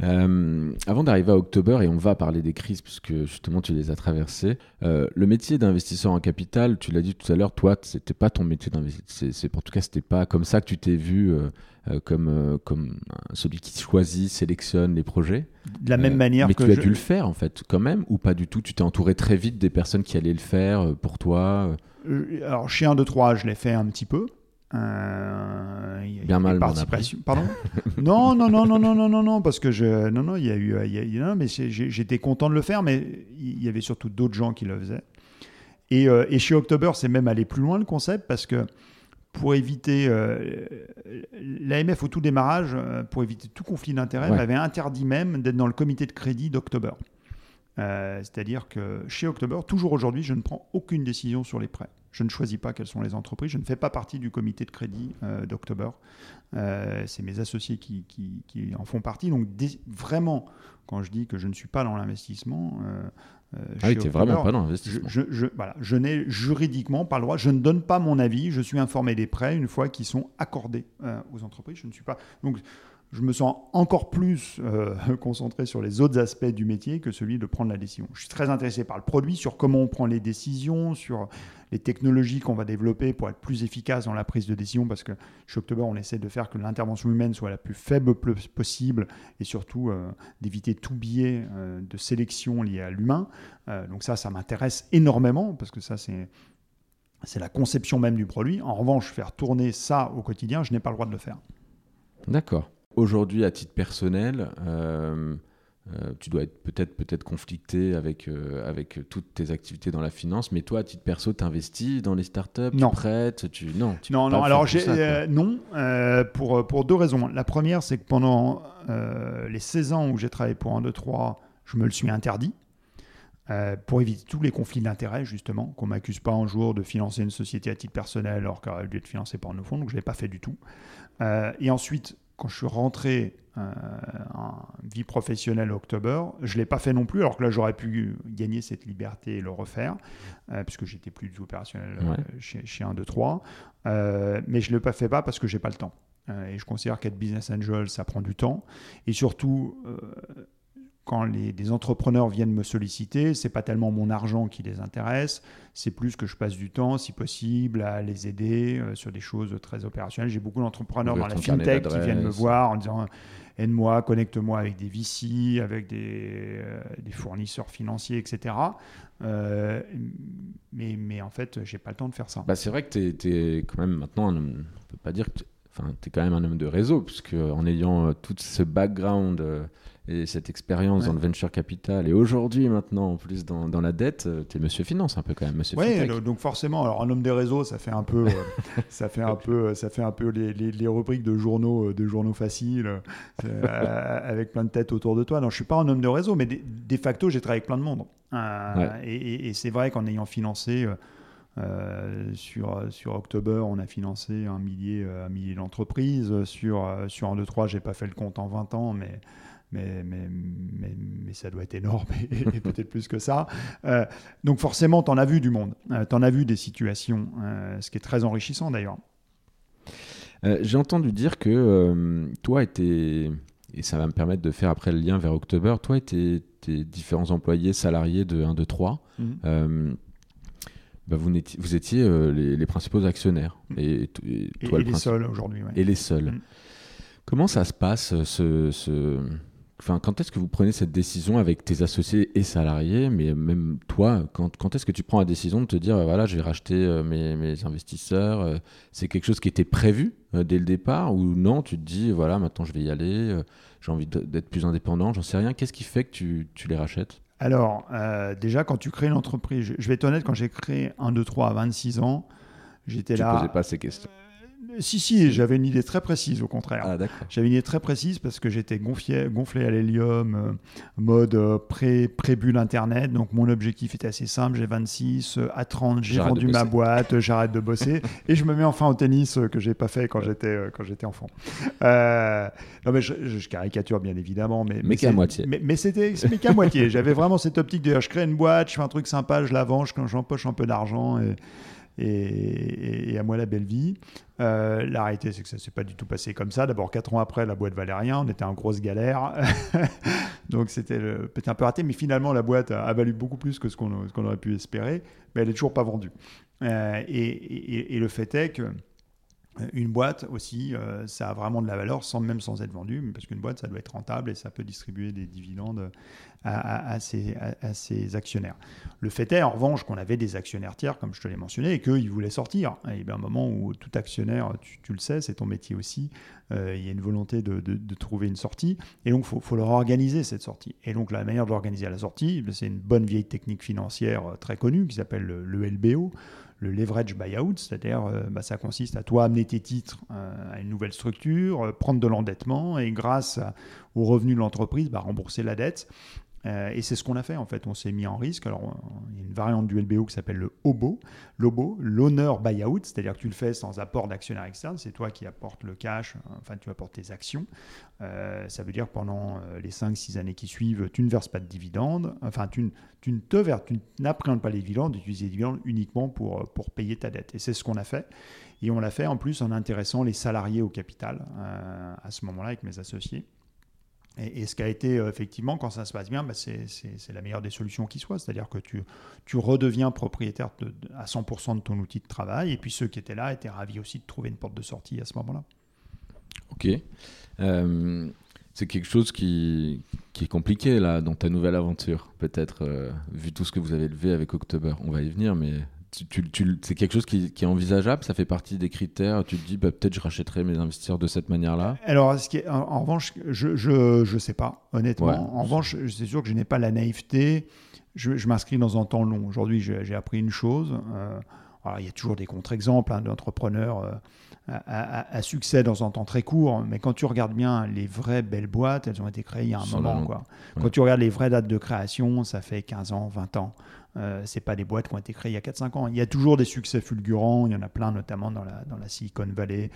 Euh, avant d'arriver à October, et on va parler des crises puisque justement tu les as traversées, euh, le métier d'investisseur en capital, tu l'as dit tout à l'heure, toi, c'était pas ton métier d'investisseur. C'est, en tout cas, c'était pas comme ça que tu t'es vu euh, comme, comme celui qui choisit, sélectionne les projets. De la même manière mais que. tu as dû le faire en fait, quand même, ou pas du tout? Tu t'es entouré très vite des personnes qui allaient le faire pour toi Alors, chez 1, 2, 3, je l'ai fait un petit peu. Euh, Bien mal, Pardon? Non, non, non, non, non, non, non, non, parce que je, non, non, il y a eu, il y a, non, mais j'étais content de le faire, mais il y avait surtout d'autres gens qui le faisaient. Et, euh, et chez October, c'est même aller plus loin le concept, parce que pour éviter euh, l'AMF au tout démarrage, euh, pour éviter tout conflit d'intérêts, ouais. m'avait interdit même d'être dans le comité de crédit d'October. C'est-à-dire que chez October, toujours aujourd'hui, je ne prends aucune décision sur les prêts. Je ne choisis pas quelles sont les entreprises. Je ne fais pas partie du comité de crédit euh, d'October. Euh, c'est mes associés qui, qui, qui, en font partie. Donc vraiment, quand je dis que je ne suis pas dans l'investissement, euh, ah oui, vraiment pas dans l'investissement. Je, je, voilà, je n'ai juridiquement pas le droit. Je ne donne pas mon avis. Je suis informé des prêts une fois qu'ils sont accordés aux entreprises. Je ne suis pas. Donc je me sens encore plus euh, [laughs] concentré sur les autres aspects du métier que celui de prendre la décision. Je suis très intéressé par le produit, sur comment on prend les décisions, sur les technologies qu'on va développer pour être plus efficace dans la prise de décision, parce que chez October, on essaie de faire que l'intervention humaine soit la plus faible possible et surtout euh, d'éviter tout biais euh, de sélection lié à l'humain. Donc ça, ça m'intéresse énormément, parce que ça. C'est la conception même du produit. En revanche, faire tourner ça au quotidien, je n'ai pas le droit de le faire. D'accord. Aujourd'hui, à titre personnel, euh, euh, tu dois être peut-être peut-être conflicté avec, euh, avec toutes tes activités dans la finance, mais toi, à titre perso, tu investis dans les startups, non. tu prêtes, tu... Non, tu non, non alors j'ai, non, pour, pour deux raisons. La première, c'est que pendant les 16 ans où j'ai travaillé pour 1, 2, 3, je me le suis interdit. pour éviter tous les conflits d'intérêts, justement, qu'on m'accuse pas un jour de financer une société à titre personnel alors qu'elle aurait dû être financée par nos fonds, donc je ne l'ai pas fait du tout. et ensuite, quand je suis rentré euh, en vie professionnelle octobre, je ne l'ai pas fait non plus, alors que là j'aurais pu gagner cette liberté et le refaire, euh, puisque j'étais plus du tout opérationnel ouais. euh, chez, chez 1, 2, 3. mais je ne le fais pas parce que j'ai pas le temps. et je considère qu'être business angel, ça prend du temps. Et surtout, quand les, des entrepreneurs viennent me solliciter, c'est pas tellement mon argent qui les intéresse, c'est plus que je passe du temps, si possible, à les aider euh, sur des choses très opérationnelles. J'ai beaucoup d'entrepreneurs dans la fintech qui viennent me voir en disant aide-moi, connecte-moi avec des VC, avec des, euh, des fournisseurs financiers, etc. Euh, mais, mais, en fait, j'ai pas le temps de faire ça. Bah, c'est vrai que tu es, es, quand même maintenant, un, on peut pas dire que enfin, tu es quand même un homme de réseau, puisque en ayant euh, tout ce background et cette expérience ouais. dans le venture capital, et aujourd'hui maintenant en plus dans, dans la dette, euh, tu es monsieur finance un peu quand même, monsieur Oui, donc forcément, alors un homme des réseaux, ça fait un peu, [laughs] ça fait un peu, ça fait un peu les, les, les rubriques de journaux, de journaux faciles, [laughs] avec plein de têtes autour de toi. Non, je suis pas un homme de réseau, mais de, de facto, j'ai travaillé avec plein de monde. Ouais. Et, et, et c'est vrai qu'en ayant financé euh, sur, sur October, on a financé un millier, un millier d'entreprises. Sur, sur 1, 2, 3, j'ai pas fait le compte en 20 ans, mais, mais, mais, mais, mais ça doit être énorme [laughs] et, et peut-être plus que ça. Euh, donc forcément, tu en as vu du monde, euh, tu en as vu des situations, euh, ce qui est très enrichissant d'ailleurs. j'ai entendu dire que toi, était, et ça va me permettre de faire après le lien vers October, toi et tes, tes différents employés salariés de 1, 2, 3, mm -hmm bah vous, étiez, vous étiez euh, les, les, principaux actionnaires. Et, et, et toi, et les seuls aujourd'hui. Ouais. Et les seuls. Mmh. Comment ça se passe ce, ce... Enfin, quand est-ce que vous prenez cette décision avec tes associés et salariés, mais même toi, quand, quand est-ce que tu prends la décision de te dire, voilà, je vais racheter euh, mes, mes, investisseurs euh, C'est quelque chose qui était prévu euh, dès le départ ou non Tu te dis, voilà, maintenant je vais y aller, j'ai envie d'être plus indépendant, j'en sais rien. Qu'est-ce qui fait que tu, tu les rachètes? Alors, euh, déjà, quand tu crées une entreprise, je, je vais être honnête, quand j'ai créé 1, 2, 3 à 26 ans, j'étais là. Tu ne posais pas ces questions. Si, si, j'avais une idée très précise, au contraire. Ah, j'avais une idée très précise parce que j'étais gonflé, gonflé à l'hélium, euh, mode euh, pré-bulle Internet. Donc, mon objectif était assez simple. J'ai 26, euh, à 30, j'ai vendu ma boîte, j'arrête de bosser [laughs] et je me mets enfin au tennis que j'ai pas fait quand j'étais quand j'étais enfant. non, mais je, je, caricature bien évidemment, mais, mais, mais qu'à moitié. Mais, mais c'était mais qu'à moitié. J'avais vraiment cette optique de je crée une boîte, je fais un truc sympa, je la vends, j'empoche un peu d'argent et et, à moi la belle vie. Euh, la réalité, c'est que ça s'est pas du tout passé comme ça. D'abord, quatre ans après, la boîte valait rien. On était en grosse galère. [laughs] Donc, c'était peut-être un peu raté. Mais finalement, la boîte a, valu beaucoup plus que ce qu'on aurait pu espérer. Mais elle est toujours pas vendue. Euh, et, le fait est que une boîte aussi, euh, ça a vraiment de la valeur, sans, même sans être vendu, parce qu'une boîte, ça doit être rentable et ça peut distribuer des dividendes à, ses, actionnaires. Le fait est, en revanche, qu'on avait des actionnaires tiers, comme je te l'ai mentionné, et qu'ils voulaient sortir. Et bien, un moment où tout actionnaire, tu, le sais, c'est ton métier aussi, euh, il y a une volonté de, trouver une sortie, et donc il faut, leur organiser cette sortie. Et donc la manière de l'organiser à la sortie, c'est une bonne vieille technique financière euh, très connue qui s'appelle le LBO le leverage buyout, c'est-à-dire euh, bah, ça consiste à toi amener tes titres euh, à une nouvelle structure, euh, prendre de l'endettement et grâce aux revenus de l'entreprise, bah, rembourser la dette. Euh, et c'est ce qu'on a fait en fait. On s'est mis en risque. Alors, il y a une variante du LBO qui s'appelle le OBO, l'OBO, l'honneur buyout, c'est-à-dire que tu le fais sans apport d'actionnaire externe. C'est toi qui apportes le cash, enfin, tu apportes tes actions. Euh, ça veut dire que pendant euh, les 5-6 années qui suivent, tu ne verses pas de dividendes. Enfin, tu, ne te verses, tu n'appréhendes pas les dividendes, tu utilises les dividendes uniquement pour, pour payer ta dette. Et c'est ce qu'on a fait. Et on l'a fait en plus en intéressant les salariés au capital à ce moment-là avec mes associés. Et, ce qui a été euh, effectivement, quand ça se passe bien, bah, c'est la meilleure des solutions qui soit. C'est-à-dire que tu, redeviens propriétaire à 100% de ton outil de travail. Et puis ceux qui étaient là étaient ravis aussi de trouver une porte de sortie à ce moment-là. Ok. Euh, c'est quelque chose qui, qui, est compliqué là dans ta nouvelle aventure, peut-être, euh, vu tout ce que vous avez levé avec October. On va y venir, mais c'est quelque chose qui, est envisageable, ça fait partie des critères. Tu te dis, bah, peut-être je rachèterai mes investisseurs de cette manière-là. Alors, ce qui est, en, revanche, je ne je, je sais pas, honnêtement. En revanche, c'est sûr que je n'ai pas la naïveté. Je, je m'inscris dans un temps long. Aujourd'hui, j'ai appris une chose. Euh, il y a toujours des contre-exemples hein, d'entrepreneurs euh, à, succès dans un temps très court, mais quand tu regardes bien les vraies belles boîtes, elles ont été créées il y a un moment. Quoi. Quand tu regardes les vraies dates de création, ça fait 15 ans, 20 ans. Euh, c'est pas des boîtes qui ont été créées il y a 4-5 ans. Il y a toujours des succès fulgurants, il y en a plein notamment dans la, dans la Silicon Valley.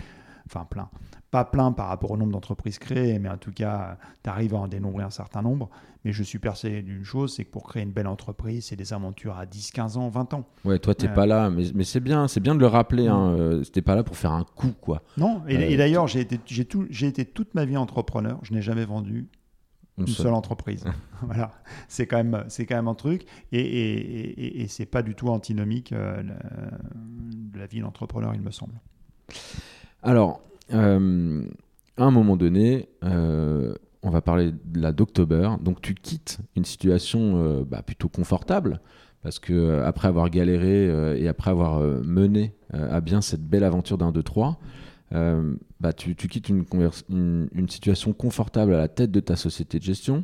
Enfin, plein. Pas plein par rapport au nombre d'entreprises créées, mais en tout cas, tu arrives à en dénombrer un certain nombre. Mais je suis persuadé d'une chose, c'est que pour créer une belle entreprise, c'est des aventures à 10, 15 ans, 20 ans. Ouais, toi, tu n'es euh, pas là, mais, mais c'est bien, c'est bien de le rappeler. Hein, euh, pas là pour faire un coup, quoi. Non, et, et d'ailleurs, j'ai été, été toute ma vie entrepreneur. Je n'ai jamais vendu une, seule. entreprise. [laughs] [laughs] voilà, c'est quand même c'est quand même un truc et et, et, c'est pas du tout antinomique euh, de la vie d'entrepreneur, il me semble. Alors, euh, à un moment donné, euh, on va parler de la d'October. Donc, tu quittes une situation bah, plutôt confortable parce que après avoir galéré et après avoir mené à bien cette belle aventure d'un 2 3 euh, bah, tu, quittes une, situation confortable à la tête de ta société de gestion.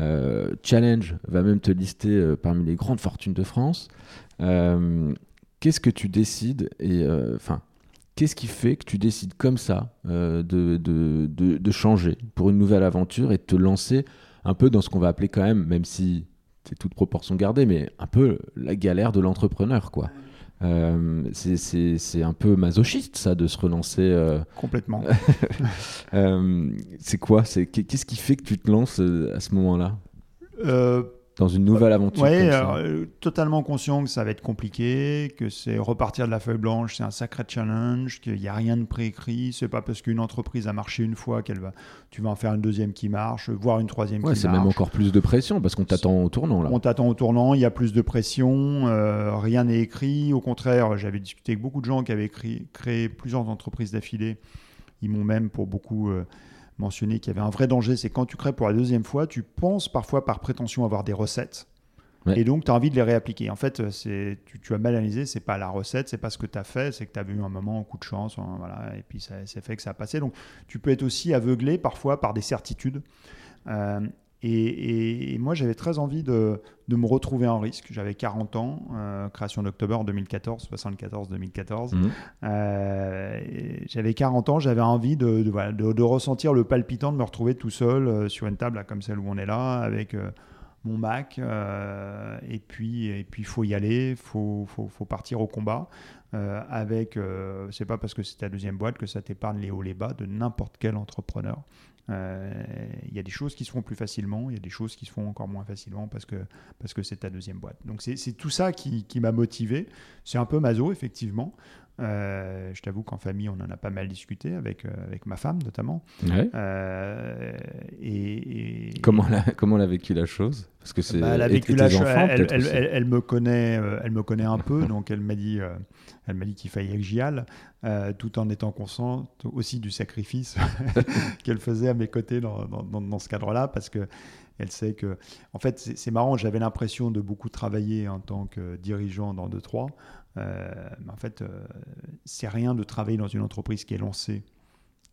Euh, Challenge va même te lister euh, parmi les grandes fortunes de France. qu'est-ce que tu décides et enfin qu'est-ce qui fait que tu décides comme ça de, de, de, de, changer pour une nouvelle aventure et de te lancer un peu dans ce qu'on va appeler quand même, même si c'est toute proportion gardée, mais un peu la galère de l'entrepreneur, quoi. Euh, c'est un peu masochiste, ça, de se relancer. Euh. Complètement. [laughs] Euh, c'est quoi? Qu'est-ce qui fait que tu te lances à ce moment-là? Dans une nouvelle aventure. Oui, euh, totalement conscient que ça va être compliqué, que c'est repartir de la feuille blanche, c'est un sacré challenge, qu'il n'y a rien de préécrit. C'est pas parce qu'une entreprise a marché une fois qu'elle va, tu vas en faire une deuxième qui marche, voire une troisième qui marche. C'est même encore plus de pression parce qu'on t'attend au tournant là. On t'attend au tournant, il y a plus de pression, euh, rien n'est écrit. Au contraire, j'avais discuté avec beaucoup de gens qui avaient créé plusieurs entreprises d'affilée. Ils m'ont même pour beaucoup euh, mentionné qu'il y avait un vrai danger, c'est quand tu crées pour la deuxième fois, tu penses parfois par prétention avoir des recettes. Et donc, tu as envie de les réappliquer. En fait, c'est, tu, as mal analysé, c'est pas la recette, c'est pas ce que tu as fait, c'est que tu as eu un moment, un coup de chance, hein, voilà, et puis ça, c'est fait que ça a passé. Donc, tu peux être aussi aveuglé parfois par des certitudes. Euh, et, moi, j'avais très envie de, me retrouver en risque. J'avais 40 ans, euh, création d'octobre 2014, 74-2014. Mhm. Euh, j'avais 40 ans, j'avais envie de, de, ressentir le palpitant, de me retrouver tout seul euh, sur une table comme celle où on est là, avec mon Mac. et puis, et puis, il faut y aller, il faut, faut, faut, partir au combat. avec, c'est pas parce que c'est ta deuxième boîte que ça t'épargne les hauts les bas de n'importe quel entrepreneur. Il y a des choses qui se font plus facilement, il y a des choses qui se font encore moins facilement parce que parce que c'est ta deuxième boîte. Donc c'est tout ça qui, qui m'a motivé. C'est un peu maso effectivement. Euh, je t'avoue qu'en famille, on en a pas mal discuté avec, euh, avec ma femme notamment. Euh, et, Comment, elle a, comment elle a vécu la chose? Parce que c'est. Bah, elle a vécu la chose. Elle, elle, me connaît, elle me connaît un peu, donc elle m'a dit, elle m'a dit qu'il fallait que j'y aille, tout en étant consciente aussi du sacrifice [laughs] qu'elle faisait à mes côtés dans, dans, dans ce cadre-là, parce que elle sait que, en fait, c'est marrant. J'avais l'impression de beaucoup travailler en tant que dirigeant dans 2-3. Euh, en fait, euh, c'est rien de travailler dans une entreprise qui est lancée,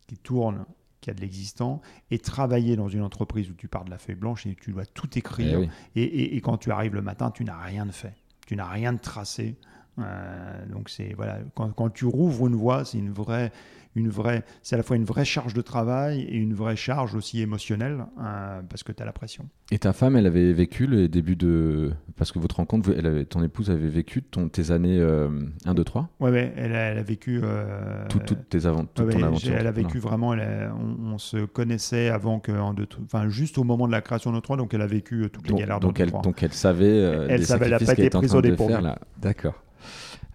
qui tourne, qui a de l'existant, et travailler dans une entreprise où tu pars de la feuille blanche et tu dois tout écrire. Eh et, quand tu arrives le matin, tu n'as rien de fait. Tu n'as rien de tracé. Euh, donc c'est voilà, quand, quand, tu rouvres une voie, c'est une vraie, une vraie, c'est à la fois une vraie charge de travail et une vraie charge aussi émotionnelle euh, parce que tu as la pression. Et ta femme, elle avait vécu le début de. Parce que votre rencontre, elle avait... ton épouse avait vécu ton... tes années 1, 2, 3 Ouais, ouais elle, a, elle a vécu. Euh... toutes tes avant... toute ton aventure. Elle a vécu vraiment. on, se connaissait avant que. En deux... Enfin, juste au moment de la création de 3, donc elle a vécu euh, toutes les galères donc, elle, donc elle savait. Euh, elle savait, pas été prise au départ. D'accord.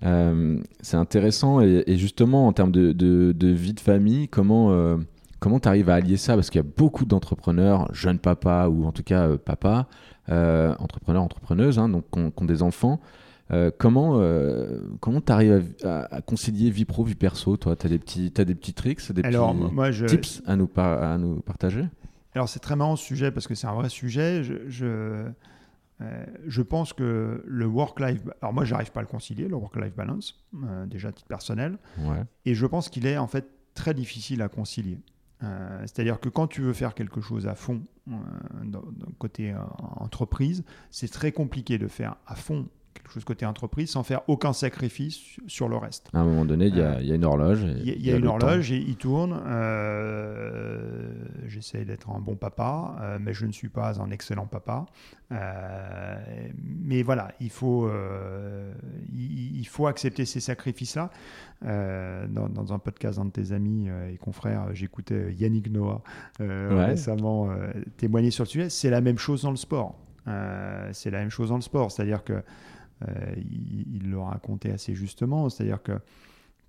Euh, c'est intéressant et, justement en termes de, vie de famille, comment euh, comment tu arrives à allier ça? Parce qu'il y a beaucoup d'entrepreneurs, jeunes papas ou en tout cas euh, papas, entrepreneurs, entrepreneuses, hein, donc qui ont, des enfants. comment comment tu arrives à, concilier vie pro, vie perso Toi, tu as des petits as des petits tricks, des petits tips à nous, à nous partager? Alors c'est très marrant ce sujet parce que c'est un vrai sujet. je euh, je pense que le work-life, alors moi j'arrive pas à le concilier, le work-life balance, euh, déjà à titre personnel, et je pense qu'il est en fait très difficile à concilier. Euh, c'est-à-dire que quand tu veux faire quelque chose à fond, dans, côté entreprise, c'est très compliqué de faire à fond quelque chose côté entreprise sans faire aucun sacrifice sur le reste. À un moment donné, il y, a une horloge. Il y, a, une horloge et il tourne. Euh, J'essaie d'être un bon papa, euh, mais je ne suis pas un excellent papa. Euh, mais voilà, il faut, il, faut accepter ces sacrifices-là. Dans, dans, un podcast d'un de tes amis et confrères, j'écoutais Yannick Noah récemment témoigner sur le sujet. C'est la même chose dans le sport. c'est la même chose dans le sport. C'est-à-dire que euh, il, le racontait assez justement, c'est-à-dire que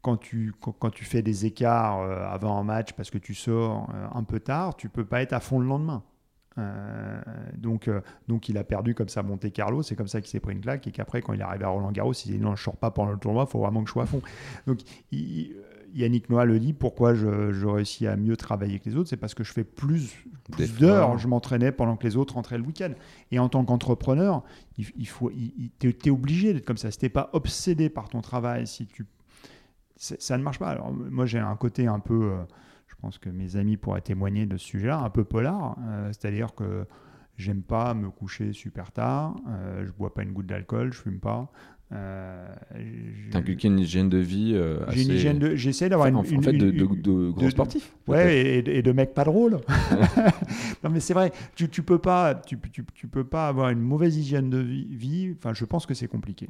quand tu, quand, tu fais des écarts euh, avant un match parce que tu sors euh, un peu tard, tu peux pas être à fond le lendemain. donc, donc il a perdu comme ça Monte Carlo, c'est comme ça qu'il s'est pris une claque et qu'après quand il est arrivé à Roland Garros, il dit non je sors pas pendant le tournoi, il faut vraiment que je sois à fond. Donc il, Yannick Noah le dit, pourquoi je, je, réussis à mieux travailler que les autres, c'est parce que je fais plus, d'heures. Je m'entraînais pendant que les autres rentraient le week-end. Et en tant qu'entrepreneur, il, faut, es, obligé d'être comme ça. Si tu n'es pas obsédé par ton travail, si tu, ça ne marche pas. Alors moi, j'ai un côté un peu, euh, je pense que mes amis pourraient témoigner de ce sujet-là, un peu polar. Euh, c'est-à-dire que j'aime pas me coucher super tard, euh, je bois pas une goutte d'alcool, je fume pas. Euh, T'inculques une hygiène de vie euh, J'ai une de... J'essaie d'avoir une, En fait, de, de, gros sportifs. Ouais, et, de mecs pas drôles. [laughs] non, mais c'est vrai, tu, tu peux pas, tu, tu, tu, peux pas avoir une mauvaise hygiène de vie. Enfin, je pense que c'est compliqué.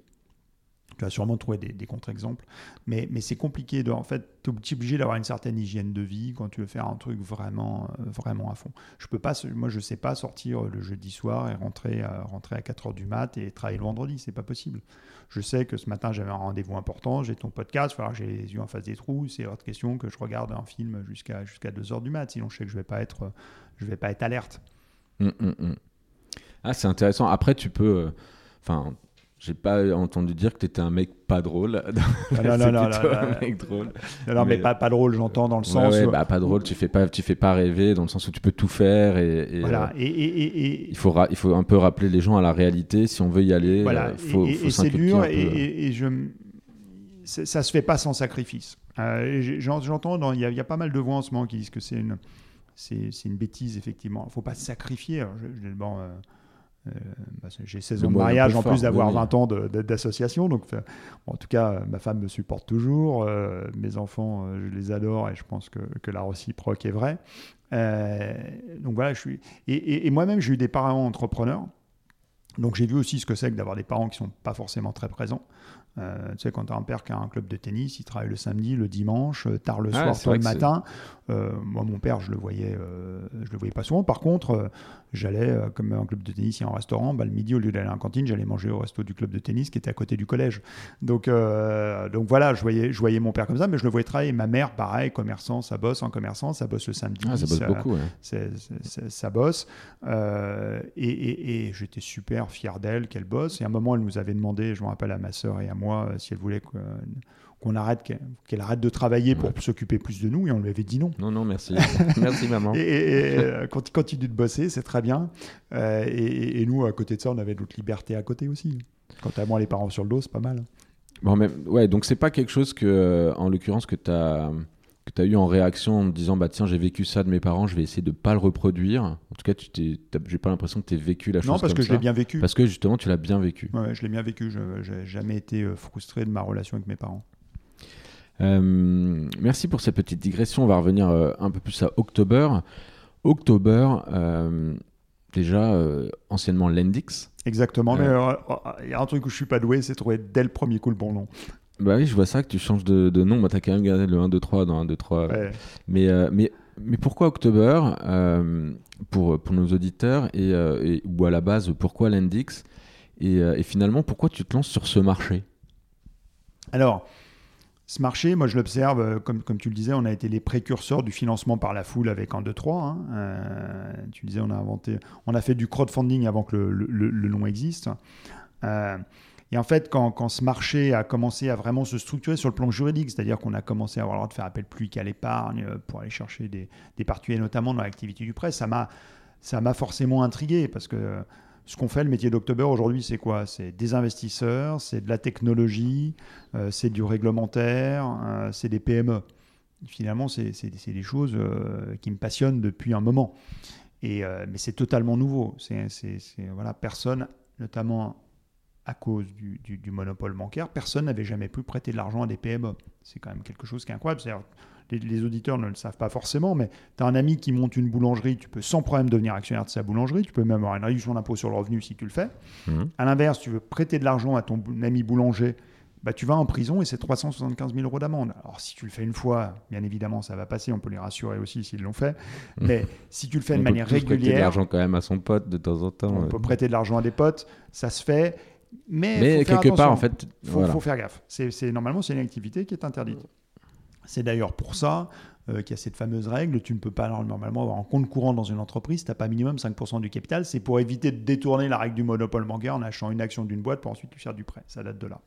Tu vas sûrement trouver des, contre-exemples, mais, mais c'est compliqué. De, en fait, tu es obligé d'avoir une certaine hygiène de vie quand tu veux faire un truc vraiment, euh, vraiment à fond. Je peux pas, moi, je sais pas sortir le jeudi soir et rentrer à, rentrer à 4 h du mat et travailler le vendredi. C'est pas possible. Je sais que ce matin, j'avais un rendez-vous important, j'ai ton podcast, il j'ai les yeux en face des trous. C'est autre question que je regarde un film jusqu'à jusqu'à 2 h du mat. Sinon, je sais que je vais vais pas être alerte. Hum, hum, hum. Ah, c'est intéressant. Après, tu peux. Euh, enfin, j'ai pas entendu dire que tu étais un mec pas drôle. [laughs] Ah, non, non, non, non, un mec drôle. Non, mais, pas, pas drôle, j'entends dans le sens. Ouais, bah, pas drôle, tu fais pas, tu fais pas rêver dans le sens où tu peux tout faire. Et, voilà. Euh, et, et, il, faut il faut un peu rappeler les gens à la réalité. Si on veut y aller, voilà. Euh, faut, et, c'est dur. Et, je, ça se fait pas sans sacrifice. Euh, j'entends, il y, y, a pas mal de voix en ce moment qui disent que c'est une, c'est une bêtise, effectivement. Il faut pas se sacrifier. Alors, je, bon, euh, bah, j'ai 16 ans de mariage en plus d'avoir 20 ans d'association. Donc, en tout cas, ma femme me supporte toujours. Euh, mes enfants, euh, je les adore et je pense que, que la réciproque est vraie. donc voilà, je suis. Et, et, moi-même, j'ai eu des parents entrepreneurs. Donc j'ai vu aussi ce que c'est que d'avoir des parents qui sont pas forcément très présents. Euh, tu sais, quand tu as un père qui a un club de tennis, il travaille le samedi, le dimanche, euh, tard le soir, tôt le matin. Euh, moi, mon père, je le voyais, je le voyais pas souvent. Par contre, j'allais, comme un club de tennis, il y a un restaurant, bah, le midi, au lieu d'aller à la cantine, j'allais manger au resto du club de tennis qui était à côté du collège. Donc, donc voilà, je voyais, je voyais mon père comme ça, mais je le voyais travailler. Ma mère, pareil, commerçant, ça bosse en commerçant, ça bosse le samedi. Ah, ça bosse beaucoup, ça bosse. et, et j'étais super fier d'elle, qu'elle bosse. Et à un moment, elle nous avait demandé, je me rappelle à ma soeur et à moi, euh, si elle voulait qu'on arrête, qu'elle arrête de travailler pour s'occuper plus de nous, et on lui avait dit non. Non, non, merci. [laughs] merci, maman. Et, euh, quand il continue de bosser, c'est très bien. Euh, et, nous, à côté de ça, on avait d'autres libertés à côté aussi. Quant à moi, les parents sur le dos, c'est pas mal. Bon, mais ouais, donc c'est pas quelque chose que, en l'occurrence, que tu as que tu as eu en réaction en disant bah tiens j'ai vécu ça de mes parents je vais essayer de pas le reproduire. En tout cas tu t'es j'ai pas l'impression que tu aies vécu la chose non parce que je l'ai bien vécu. Parce que justement tu l'as bien vécu. Ouais, je l'ai bien vécu. Je n'ai jamais été euh, frustré de ma relation avec mes parents. Euh, merci pour cette petite digression. On va revenir euh, un peu plus à October. October déjà anciennement Lendix. Exactement mais il y a un truc où je suis pas doué c'est trouver dès le premier coup le bon nom bah oui, je vois ça que tu changes de, de nom. Bah, tu as quand même gardé le 1, 2, 3 dans 1, 2, 3. Mais, euh, mais, mais pourquoi October euh, pour, pour nos auditeurs et, euh, et, ou à la base, pourquoi Lendix et, et, finalement, pourquoi tu te lances sur ce marché? Alors, ce marché, moi je l'observe, comme, comme tu le disais, on a été les précurseurs du financement par la foule avec 1, 2, 3. Hein. tu disais, on a inventé, on a fait du crowdfunding avant que le, le, le nom existe. Et en fait, quand, ce marché a commencé à vraiment se structurer sur le plan juridique, c'est-à-dire qu'on a commencé à avoir le droit de faire appel plus qu'à l'épargne euh, pour aller chercher des, des notamment dans l'activité du prêt, ça m'a, ça m'a forcément intrigué parce que ce qu'on fait, le métier d'October aujourd'hui, c'est quoi? C'est des investisseurs, c'est de la technologie, euh, c'est du réglementaire, euh, c'est des PME. Finalement, c'est, des choses qui me passionnent depuis un moment. Et, mais c'est totalement nouveau. C'est, voilà, personne, notamment à cause du, monopole bancaire, personne n'avait jamais pu prêter de l'argent à des PME. C'est quand même quelque chose qui est incroyable. Les, les, auditeurs ne le savent pas forcément, mais tu as un ami qui monte une boulangerie, tu peux sans problème devenir actionnaire de sa boulangerie, tu peux même avoir une réduction d'impôt sur le revenu si tu le fais. Mmh. À l'inverse, tu veux prêter de l'argent à ton ami boulanger, bah, tu vas en prison et c'est 375 000 euros d'amende. Alors si tu le fais une fois, bien évidemment, ça va passer, on peut les rassurer aussi s'ils l'ont fait. Mmh. Mais si tu le fais de manière régulière... On peut prêter de l'argent quand même à son pote de temps en temps. On peut prêter de l'argent à des potes, ça se fait. Mais, quelque part, en fait, il faut, faire gaffe. C'est, normalement, c'est une activité qui est interdite. C'est d'ailleurs pour ça euh, qu'il y a cette fameuse règle. Tu ne peux pas normalement avoir un compte courant dans une entreprise, tu n'as pas minimum 5% du capital. C'est pour éviter de détourner la règle du monopole bancaire en achetant une action d'une boîte pour ensuite faire du prêt. Ça date de là.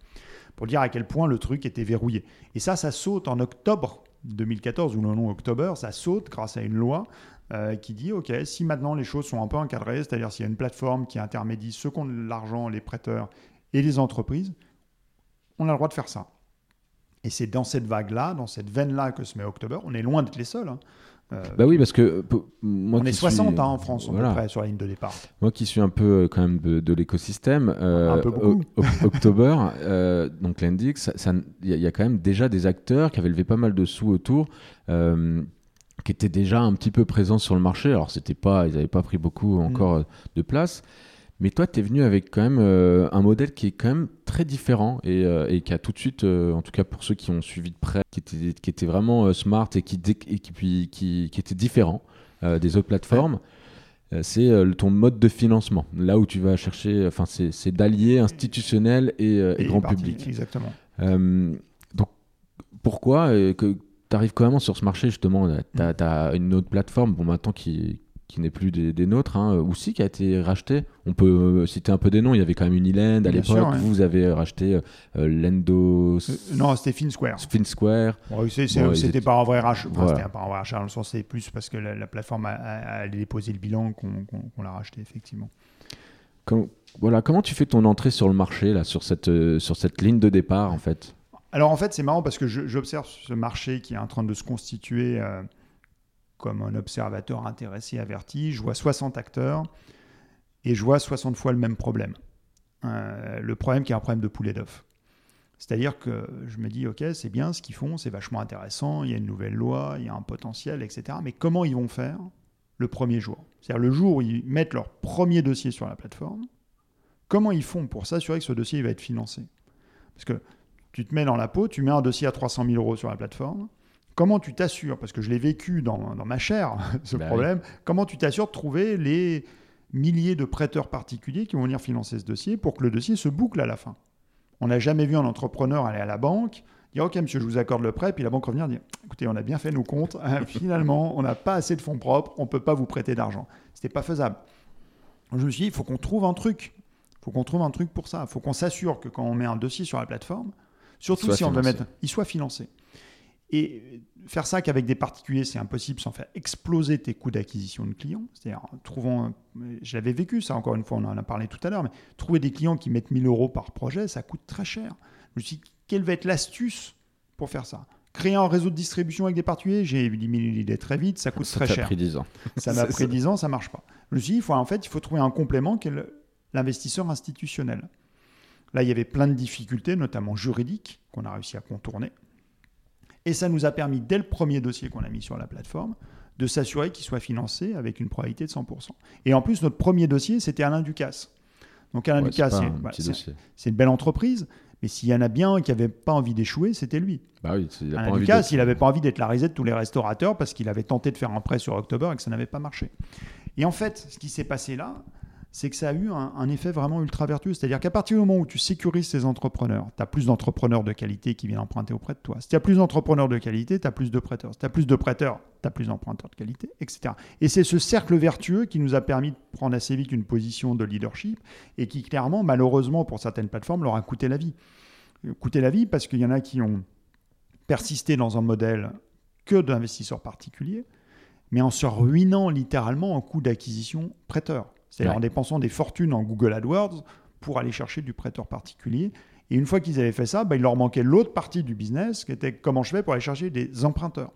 Pour dire à quel point le truc était verrouillé. Et ça, ça saute en octobre 2014, ou le nom octobre, ça saute grâce à une loi euh, qui dit ok, si maintenant les choses sont un peu encadrées, c'est-à-dire s'il y a une plateforme qui intermédie ceux qui ont de l'argent, les prêteurs et les entreprises, on a le droit de faire ça. Et c'est dans cette vague-là, dans cette veine-là que se met October. On est loin d'être les seuls. Hein. Euh, bah oui, parce que moi on est 60 hein, en France, à peu près, sur la ligne de départ. Moi qui suis un peu euh, quand même de, l'écosystème, peu [laughs] October, donc l'Index, il y, a quand même déjà des acteurs qui avaient levé pas mal de sous autour qui étaient déjà un petit peu présents sur le marché. Alors, c'était pas, ils n'avaient pas pris beaucoup encore mm. de place. Mais toi, tu es venu avec quand même euh, un modèle qui est quand même très différent et, euh, et qui a tout de suite, euh, en tout cas pour ceux qui ont suivi de près, qui était, qui était vraiment smart et qui, et qui, puis, qui, qui, était différent des autres plateformes. C'est ton mode de financement. Là où tu vas chercher, enfin, c'est d'allier institutionnel et, et, grand public. Exactement. donc, pourquoi que, arrives quand même sur ce marché, justement, tu as, une autre plateforme, bon, maintenant qui, qui n'est plus des, nôtres, hein, aussi qui a été racheté. On peut euh, citer un peu des noms. Il y avait quand même Uniland à l'époque. Vous avez racheté euh, Lendo. Euh, non, c'était FinSquare. FinSquare. c'était pas un vrai rachat. C'était pas un vrai rachat. Dans le sens, c'est plus parce que la, plateforme a, allait déposer le bilan qu'on l'a racheté, effectivement. voilà, comment tu fais ton entrée sur le marché, là, sur cette, sur cette ligne de départ, en fait? Alors en fait, c'est marrant parce que j'observe ce marché qui est en train de se constituer euh, comme un observateur intéressé, averti. Je vois 60 acteurs et je vois 60 fois le même problème. Euh, le problème qui est un problème de poulet d'œuf. C'est-à-dire que je me dis, OK, c'est bien ce qu'ils font, c'est vachement intéressant, il y a une nouvelle loi, il y a un potentiel, etc. Mais comment ils vont faire le premier jour? C'est-à-dire le jour où ils mettent leur premier dossier sur la plateforme, comment ils font pour s'assurer que ce dossier va être financé? Parce que tu te mets dans la peau, tu mets un dossier à 300 000 euros sur la plateforme. Comment tu t'assures, parce que je l'ai vécu dans, dans, ma chair, [laughs] ce Bah problème, comment tu t'assures de trouver les milliers de prêteurs particuliers qui vont venir financer ce dossier pour que le dossier se boucle à la fin? On n'a jamais vu un entrepreneur aller à la banque, dire Ok, monsieur, je vous accorde le prêt, puis la banque revenir dire Écoutez, on a bien fait nos comptes, [laughs] finalement, on n'a pas assez de fonds propres, on ne peut pas vous prêter d'argent. C'était pas faisable. Je me suis dit Il faut qu'on trouve un truc. Il faut qu'on trouve un truc pour ça. Il faut qu'on s'assure que quand on met un dossier sur la plateforme, surtout si on veut mettre, il soit financé. Et faire ça qu'avec des particuliers, c'est impossible sans faire exploser tes coûts d'acquisition de clients. C'est-à-dire, trouvons, je l'avais vécu ça encore une fois, on en a parlé tout à l'heure, mais trouver des clients qui mettent 1000 euros par projet, ça coûte très cher. Je me suis dit, quelle va être l'astuce pour faire ça? Créer un réseau de distribution avec des particuliers, j'ai éliminé l'idée très vite, ça coûte Ça très cher. pris 10 ans. Ça m'a [laughs] pris ça. 10 ans, ça marche pas. Je me suis dit, il faut, en fait, il faut trouver un complément qui est l'investisseur institutionnel. Là, il y avait plein de difficultés, notamment juridiques, qu'on a réussi à contourner. Et ça nous a permis, dès le premier dossier qu'on a mis sur la plateforme, de s'assurer qu'il soit financé avec une probabilité de 100%. Et en plus, notre premier dossier, c'était Alain Ducasse. Donc Alain Ouais, Ducasse, pas c'est une belle entreprise, mais s'il y en a bien qui n'avait pas envie d'échouer, c'était lui. Bah oui, il Alain pas Ducasse, il n'avait pas envie d'être la risée de tous les restaurateurs parce qu'il avait tenté de faire un prêt sur October et que ça n'avait pas marché. Et en fait, ce qui s'est passé là, c'est que ça a eu un, effet vraiment ultra vertueux. C'est-à-dire qu'à partir du moment où tu sécurises ces entrepreneurs, tu as plus d'entrepreneurs de qualité qui viennent emprunter auprès de toi. Si tu as plus d'entrepreneurs de qualité, tu as plus de prêteurs. Si tu as plus de prêteurs, tu as plus d'emprunteurs de qualité, etc. Et c'est ce cercle vertueux qui nous a permis de prendre assez vite une position de leadership et qui, clairement, malheureusement, pour certaines plateformes, leur a coûté la vie. Coûté la vie parce qu'il y en a qui ont persisté dans un modèle que d'investisseurs particuliers, mais en se ruinant littéralement en coût d'acquisition prêteur. C'est-à-dire Ouais. en dépensant des fortunes en Google AdWords pour aller chercher du prêteur particulier. Et une fois qu'ils avaient fait ça, bah, il leur manquait l'autre partie du business qui était comment je fais pour aller chercher des emprunteurs.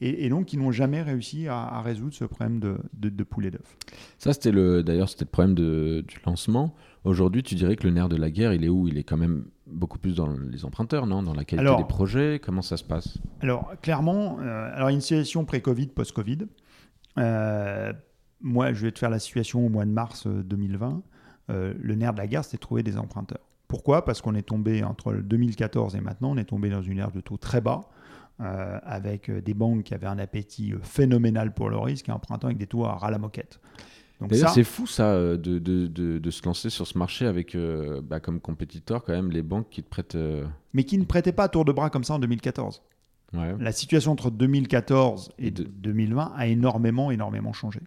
Et, et donc, ils n'ont jamais réussi à, à résoudre ce problème de, de, de poulet d'œuf. Ça, c'était le, d'ailleurs, c'était le problème de- du lancement. Aujourd'hui, tu dirais que le nerf de la guerre, il est où? Il est quand même beaucoup plus dans les emprunteurs, non? Dans la qualité Alors- des projets? Comment ça se passe? Alors, clairement, euh, alors une situation pré-Covid, post-Covid. Euh, moi, je vais te faire la situation au mois de mars euh, 2020. Euh, le nerf de la guerre, c'était de trouver des emprunteurs. Pourquoi? Parce qu'on est tombé entre le 2014 et maintenant, on est tombé dans une ère de taux très bas, euh, avec euh, des banques qui avaient un appétit euh, phénoménal pour le risque et empruntant avec des taux à ras la moquette. D'ailleurs, ça, c'est fou ça euh, de, de, de, de se lancer sur ce marché avec euh, bah, comme compétiteur quand même les banques qui te prêtent. euh, mais qui ne prêtaient pas à tour de bras comme ça en 2014. Ouais. La situation entre 2014 et Et de- 2020 a énormément, énormément changé.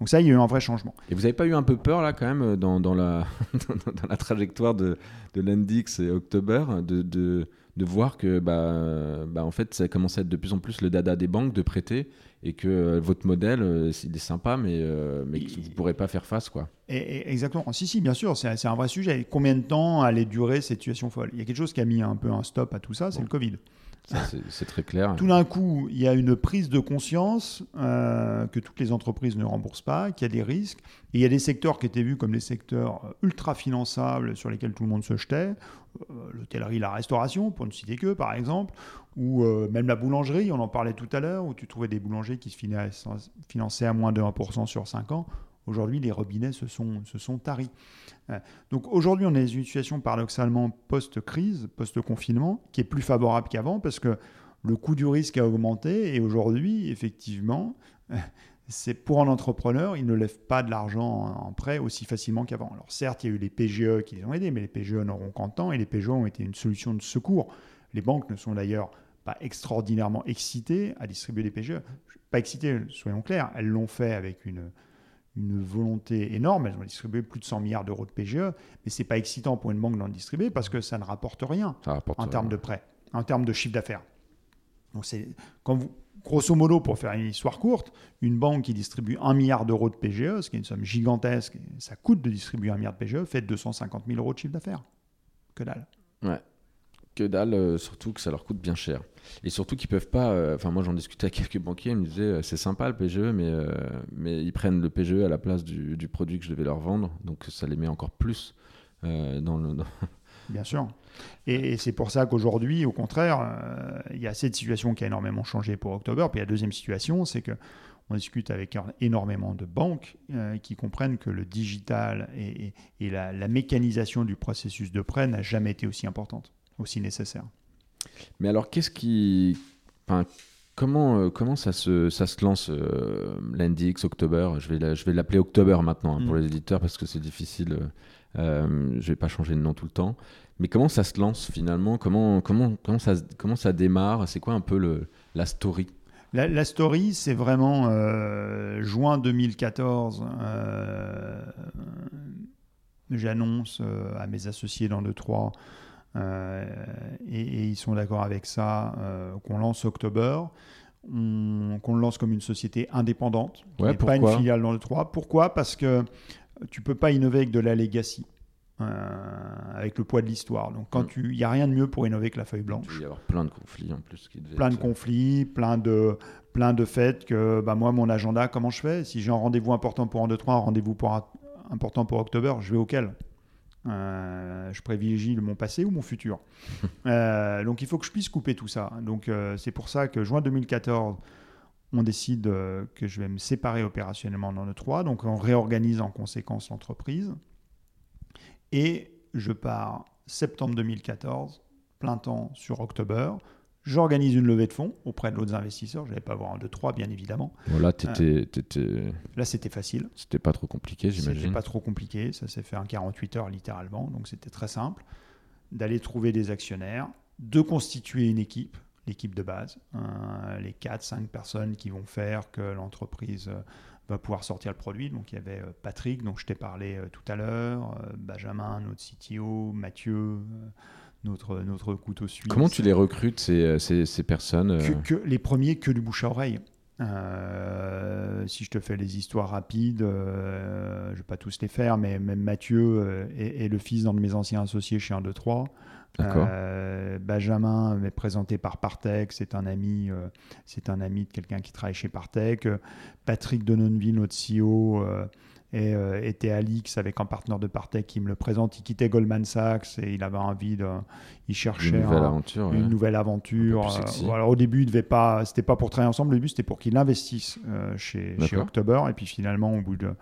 Donc ça, il y a eu un vrai changement. Et vous n'avez pas eu un peu peur là quand même euh, dans, dans, la, [laughs] dans la trajectoire de, de l'Endix et October de, de, de voir que bah, bah, en fait ça commence à être de plus en plus le dada des banques de prêter et que euh, votre modèle euh, il est sympa mais, euh, mais que vous ne pourrez pas faire face quoi. Et- et- exactement. Si, si, bien sûr, c'est c'est un vrai sujet. Et combien de temps allait durer cette situation folle? Il y a quelque chose qui a mis un peu un stop à tout ça, c'est Bon. le Covid. Ça, c'est- très clair. Tout d'un coup, il y a une prise de conscience euh, que toutes les entreprises ne remboursent pas, qu'il y a des risques. Et il y a des secteurs qui étaient vus comme des secteurs ultra finançables sur lesquels tout le monde se jetait. Euh, L'hôtellerie, la restauration, pour ne citer que, par exemple. Ou euh, même la boulangerie, on en parlait tout à l'heure, où tu trouvais des boulangers qui se finan- finançaient à moins de 1% sur 5 ans. Aujourd'hui, les robinets se sont, se sont taris. Euh, Donc aujourd'hui, on est dans une situation paradoxalement post-crise, post-confinement, qui est plus favorable qu'avant parce que le coût du risque a augmenté et aujourd'hui, effectivement, c'est pour un entrepreneur, il ne lève pas de l'argent en en prêt aussi facilement qu'avant. Alors certes, il y a eu les PGE qui les ont aidés, mais les PGE n'auront qu'en temps et les PGE ont été une solution de secours. Les banques ne sont d'ailleurs pas extraordinairement excitées à distribuer des PGE. Pas excitées, soyons clairs, elles l'ont fait avec une, une volonté énorme. Elles ont distribué plus de 100 milliards d'euros de PGE, mais c'est pas excitant pour une banque d'en distribuer parce que ça ne rapporte rien rapporte, en termes de prêt, en termes de chiffre d'affaires. Donc c'est quand vous, grosso modo, pour faire une histoire courte, une banque qui distribue 1 milliard d'euros de PGE, ce qui est une somme gigantesque, ça coûte de distribuer 1 milliard de PGE, fait 250 000 euros de chiffre d'affaires. Que dalle. Que dalle, euh, surtout que ça leur coûte bien cher. Et surtout qu'ils peuvent pas. euh, Enfin, moi j'en discutais avec quelques banquiers, ils me disaient euh, c'est sympa le PGE, mais, mais ils prennent le PGE à la place du, du produit que je devais leur vendre, donc ça les met encore plus dans le. [laughs] Bien sûr. Et, c'est pour ça qu'aujourd'hui, au contraire, il y a cette situation qui a énormément changé pour October. Puis la deuxième situation, c'est que on discute avec énormément de banques qui comprennent que le digital et, la mécanisation du processus de prêt n'a jamais été aussi importante. Aussi nécessaire. Mais alors, qu'est-ce qui. Enfin, comment, euh, comment ça, se, ça se lance, euh, October? Je vais, je vais l'appeler October maintenant hein, pour mm. les éditeurs parce que c'est difficile. Euh, euh, je vais pas changer de nom tout le temps. Mais comment ça se lance finalement? Comment, comment, comment, ça, comment ça démarre? C'est quoi un peu le, la story? La, story, c'est vraiment euh, juin 2014. Euh, j'annonce à mes associés dans le 3 et, ils sont d'accord avec ça qu'on lance October. Qu'on le lance comme une société indépendante, pas une filiale dans le 3. Pourquoi? Parce que tu peux pas innover avec de la legacy. Euh, avec le poids de l'histoire. Donc, quand tu, il n'y a rien de mieux pour innover que la feuille blanche. Il y avoir plein de conflits en plus. Qui plein de conflits, plein de, plein de faits que, bah, moi, mon agenda, comment je fais? Si j'ai un rendez-vous important pour un 2, 3, un rendez-vous important pour octobre, je vais auquel euh, je privilégie mon passé ou mon futur. [laughs] Euh, donc il faut que je puisse couper tout ça. Donc c'est pour ça que juin 2014, on décide que je vais me séparer opérationnellement dans le 3. Donc on réorganise en conséquence l'entreprise. Et je pars septembre 2014, plein temps sur octobre. J'organise une levée de fonds auprès de d'autres investisseurs. Je n'allais pas avoir un, deux, trois, bien évidemment. là, euh, là, c'était facile. C'était pas trop compliqué, j'imagine. C'était pas trop compliqué. Ça s'est fait en 48 heures, littéralement. Donc, c'était très simple. D'aller trouver des actionnaires, de constituer une équipe, l'équipe de base, euh, les 4-5 personnes qui vont faire que l'entreprise euh, va pouvoir sortir le produit. Donc il y avait euh, Patrick, dont je t'ai parlé tout à l'heure, Benjamin, notre CTO, Mathieu, notre, notre couteau suisse. Comment tu les recrutes, ces, ces, ces personnes que, Les premiers, que du bouche à oreille. si je te fais les histoires rapides, je ne vais pas tous les faire, mais même Mathieu est, le fils d'un de mes anciens associés chez 1, 2, 3. Euh, Benjamin m'est présenté par Partech, c'est un ami, euh, c'est un ami de quelqu'un qui travaille chez Partech. Patrick Denonville, notre CEO, euh, était à l'X avec un partenaire de Partech qui me le présente. Il quittait Goldman Sachs et il avait envie de, il cherchait une nouvelle aventure. Une nouvelle aventure. alors au début, il devait pas, c'était pas pour travailler ensemble. Au début, c'était pour qu'il investisse chez, chez October. Et puis finalement, au bout de